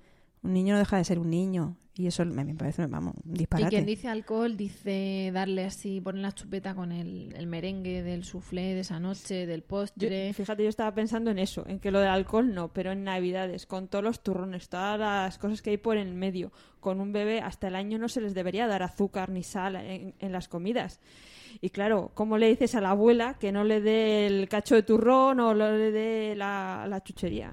Un niño no deja de ser un niño. Y eso me, parece, vamos, un disparate. Y quien dice alcohol dice darle así, poner la chupeta con el, merengue del soufflé de esa noche, del postre. fíjate, yo estaba pensando en eso, en que lo del alcohol no, pero en Navidades, con todos los turrones, todas las cosas que hay por en medio, con un bebé hasta el año no se les debería dar azúcar ni sal en, en las comidas. Y claro, ¿cómo le dices a la abuela que no le dé el cacho de turrón o le dé la chuchería?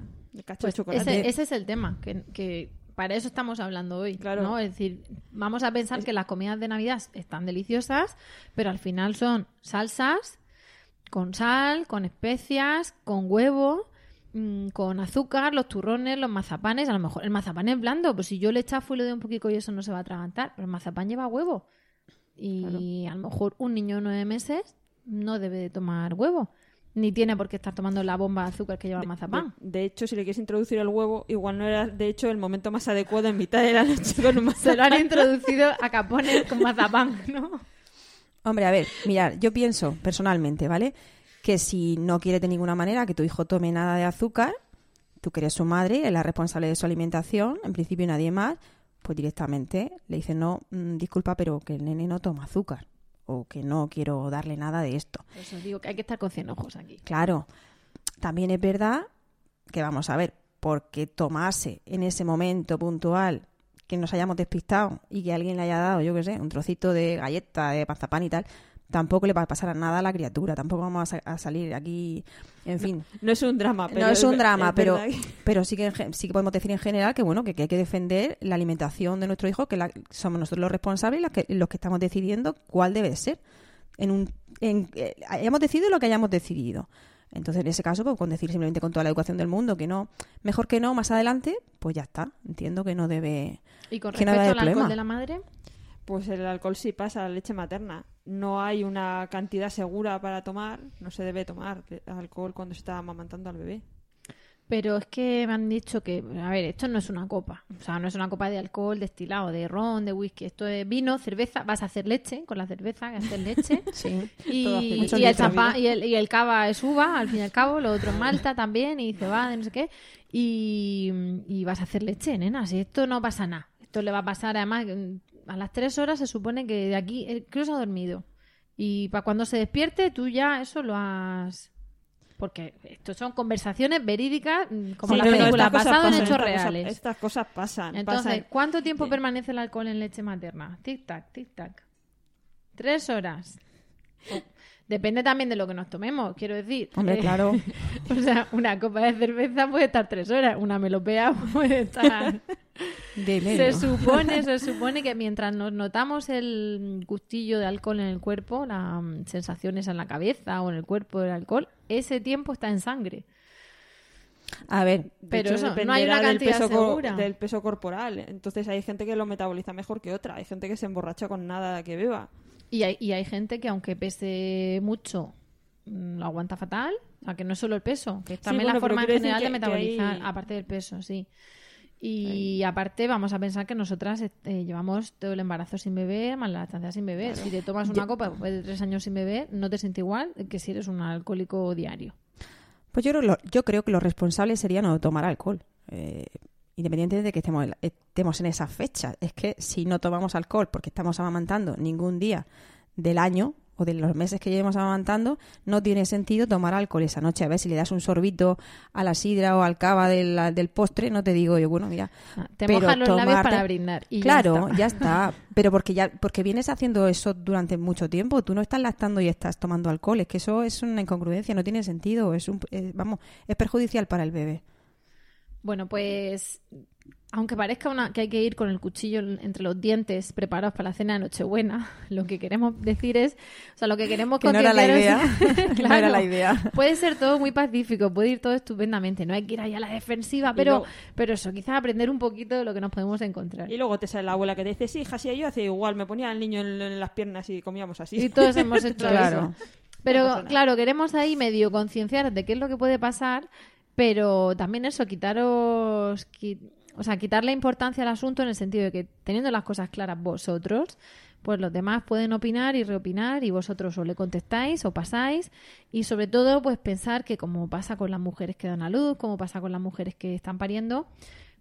Pues ese, es el tema, que, para eso estamos hablando hoy. Claro. ¿no? Es decir, vamos a pensar que las comidas de Navidad están deliciosas, pero al final son salsas con sal, con especias, con huevo, mm, con azúcar, los turrones, los mazapanes. A lo mejor el mazapán es blando, pues si yo le le doy un poquito y eso no se va a atragantar, pero el mazapán lleva huevo. Y a lo mejor un niño de nueve meses no debe de tomar huevo ni tiene por qué estar tomando la bomba de azúcar que lleva el mazapán. De, hecho, si le quieres introducir el huevo, igual no era, de hecho, el momento más adecuado en mitad de la noche con un mazapán. Se lo han introducido a capones con mazapán, ¿no? Hombre, a ver, mirad, yo pienso personalmente, ¿vale? Que si no quiere de ninguna manera que tu hijo tome nada de azúcar, tú que eres su madre, es la responsable de su alimentación, en principio nadie más, pues directamente le dices, no, mm, disculpa, pero que el nene no toma azúcar o que no quiero darle nada de esto. Eso digo que hay que estar con cien ojos aquí. Claro. También es verdad que vamos a ver, porque tomase en ese momento puntual que nos hayamos despistado y que alguien le haya dado, yo qué sé, un trocito de galleta, de pastapán y tal, tampoco le va a pasar a nada a la criatura, tampoco vamos a, salir aquí, en fin. No, es un drama, pero no es un drama, pero pero sí que sí que podemos decir en general que bueno que, hay que defender la alimentación de nuestro hijo, que somos nosotros los responsables, los que, los que estamos decidiendo cuál debe ser. En un, en, eh, hayamos decidido lo que hayamos decidido. Entonces, en ese caso, pues con decir simplemente con toda la educación del mundo que no, mejor que no, más adelante, pues ya está. Entiendo que no debe. ¿Y con respecto al alcohol de la madre? Pues el alcohol sí pasa a la leche materna. No hay una cantidad segura para tomar, no se debe tomar alcohol cuando se está amamantando al bebé. Pero es que me han dicho que, a ver, esto no es una copa. O sea, no es una copa de alcohol destilado, de ron, de whisky. Esto es vino, cerveza. Vas a hacer leche con la cerveza, que hacer leche. <laughs> sí. Y, y, el champán, y, el, y el cava es uva, al fin y al cabo. Lo otro es malta también, y cebada, de no sé qué. Y, y vas a hacer leche, nena. Si esto no pasa nada. Esto le va a pasar, además, a las tres horas se supone que de aquí, el se ha dormido. Y para cuando se despierte, tú ya eso lo has porque esto son conversaciones verídicas mm, como las películas basadas en hechos reales. estas cosas pasan. Entonces, ¿cuánto tiempo permanece el alcohol en leche materna? Tic tac, tic tac. Tres horas. Depende también de lo que nos tomemos, quiero decir. Hombre, claro. <laughs> o sea, una copa de cerveza puede estar tres horas, una melopea <laughs> puede estar... se supone, se <laughs> supone que mientras nos notamos el gustillo de alcohol en el cuerpo, las mm, sensaciones en la cabeza o en el cuerpo del alcohol, ese tiempo está en sangre. A ver, pero eso, no hay una cantidad del peso, segura. del peso corporal. Entonces hay gente que lo metaboliza mejor que otra. Hay gente que se emborracha con nada que beba. Y hay, y hay gente que aunque pese mucho, mm, lo aguanta fatal. O sea, que no es solo el peso, que es también la forma en general de metabolizar, aparte del peso, sí. Y aparte vamos a pensar que nosotras eh, llevamos todo el embarazo sin beber, más la lactancia sin beber. Si te tomas una copa después de tres años sin beber, no te sientes igual que si eres un alcohólico diario. Pues yo creo, yo creo que lo responsable sería no tomar alcohol. Eh, independientemente de que estemos, estemos en esa fecha. Es que si no tomamos alcohol porque estamos amamantando ningún día del año o de los meses que llevemos amamantando, no tiene sentido tomar alcohol esa noche. A ver si le das un sorbito a la sidra o al cava del, del postre, no te digo yo, bueno, mira. Ah, te mojas los labios para brindar. Y claro, ya <laughs> está. Pero porque ya porque vienes haciendo eso durante mucho tiempo. Tú no estás lactando y estás tomando alcohol. Es que eso es una incongruencia, no tiene sentido. Es un, vamos, es perjudicial para el bebé. Bueno, pues aunque parezca una, que hay que ir con el cuchillo entre los dientes preparados para la cena de Nochebuena, <laughs> lo que queremos decir es, o sea, lo que queremos que no era la idea, <laughs> no era la idea. Puede ser todo muy pacífico, puede ir todo estupendamente, no hay que ir ahí a la defensiva, pero, pero eso, quizás aprender un poquito de lo que nos podemos encontrar. Y luego te sale la abuela que te dice, sí, hija, sí, yo hacía igual, me ponía al niño en, las piernas y comíamos así. Y todos hemos <laughs> hecho claro. eso. Pero claro, queremos ahí medio concienciar de qué es lo que puede pasar pero también eso, quitaros, o sea, quitarle importancia al asunto en el sentido de que teniendo las cosas claras vosotros, pues los demás pueden opinar y reopinar y vosotros o le contestáis o pasáis y sobre todo pues pensar que como pasa con las mujeres que dan a luz, como pasa con las mujeres que están pariendo,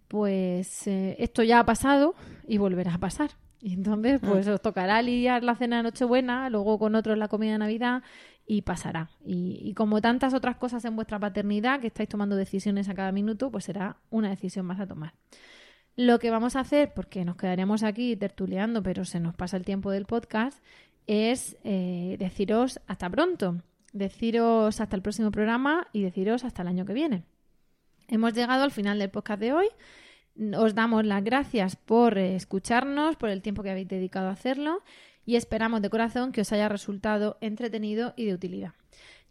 pues eh, esto ya ha pasado y volverá a pasar. Y entonces, pues mm. os tocará lidiar la cena de Nochebuena, luego con otros la comida de Navidad y pasará. Y, como tantas otras cosas en vuestra paternidad, que estáis tomando decisiones a cada minuto, pues será una decisión más a tomar. Lo que vamos a hacer, porque nos quedaremos aquí tertuleando, pero se nos pasa el tiempo del podcast, es eh, deciros hasta pronto, deciros hasta el próximo programa y deciros hasta el año que viene. Hemos llegado al final del podcast de hoy. Os damos las gracias por escucharnos, por el tiempo que habéis dedicado a hacerlo y esperamos de corazón que os haya resultado entretenido y de utilidad.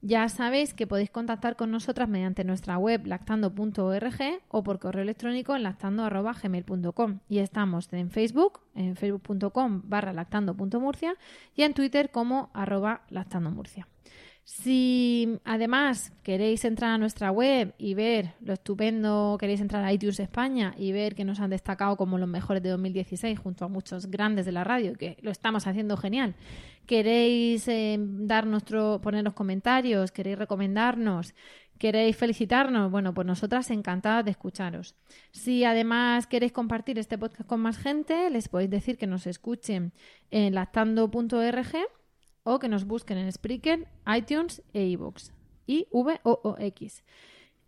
Ya sabéis que podéis contactar con nosotras mediante nuestra web lactando.org o por correo electrónico en lactando.gmail.com y estamos en Facebook, en facebook.com barra lactando.murcia y en Twitter como arroba lactandomurcia. Si además queréis entrar a nuestra web y ver lo estupendo, queréis entrar a iTunes España y ver que nos han destacado como los mejores de 2016 junto a muchos grandes de la radio, que lo estamos haciendo genial. Queréis eh, dar nuestro, comentarios, queréis recomendarnos, queréis felicitarnos, bueno, pues nosotras encantadas de escucharos. Si además queréis compartir este podcast con más gente, les podéis decir que nos escuchen en lactando.org o que nos busquen en Spreaker, iTunes e iVoox. I V O O X.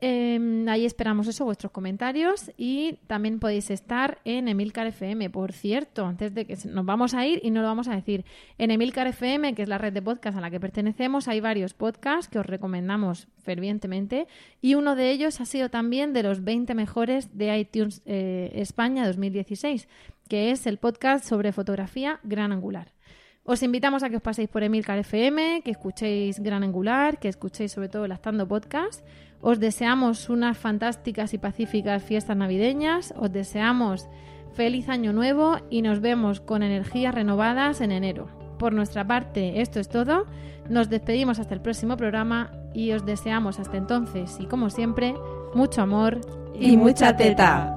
Em, ahí esperamos eso, vuestros comentarios y también podéis estar en Emilcar FM. Por cierto, antes de que nos vamos a ir y no lo vamos a decir, en Emilcar FM, que es la red de podcast a la que pertenecemos, hay varios podcasts que os recomendamos fervientemente y uno de ellos ha sido también de los 20 mejores de iTunes eh, España 2016, que es el podcast sobre fotografía gran angular. Os invitamos a que os paséis por Emilcar FM, que escuchéis Gran Angular, que escuchéis sobre todo el Astando Podcast os deseamos unas fantásticas y pacíficas fiestas navideñas, os deseamos feliz año nuevo y nos vemos con energías renovadas en enero. Por nuestra parte, esto es todo. Nos despedimos hasta el próximo programa y os deseamos hasta entonces y como siempre, mucho amor y, mucha teta.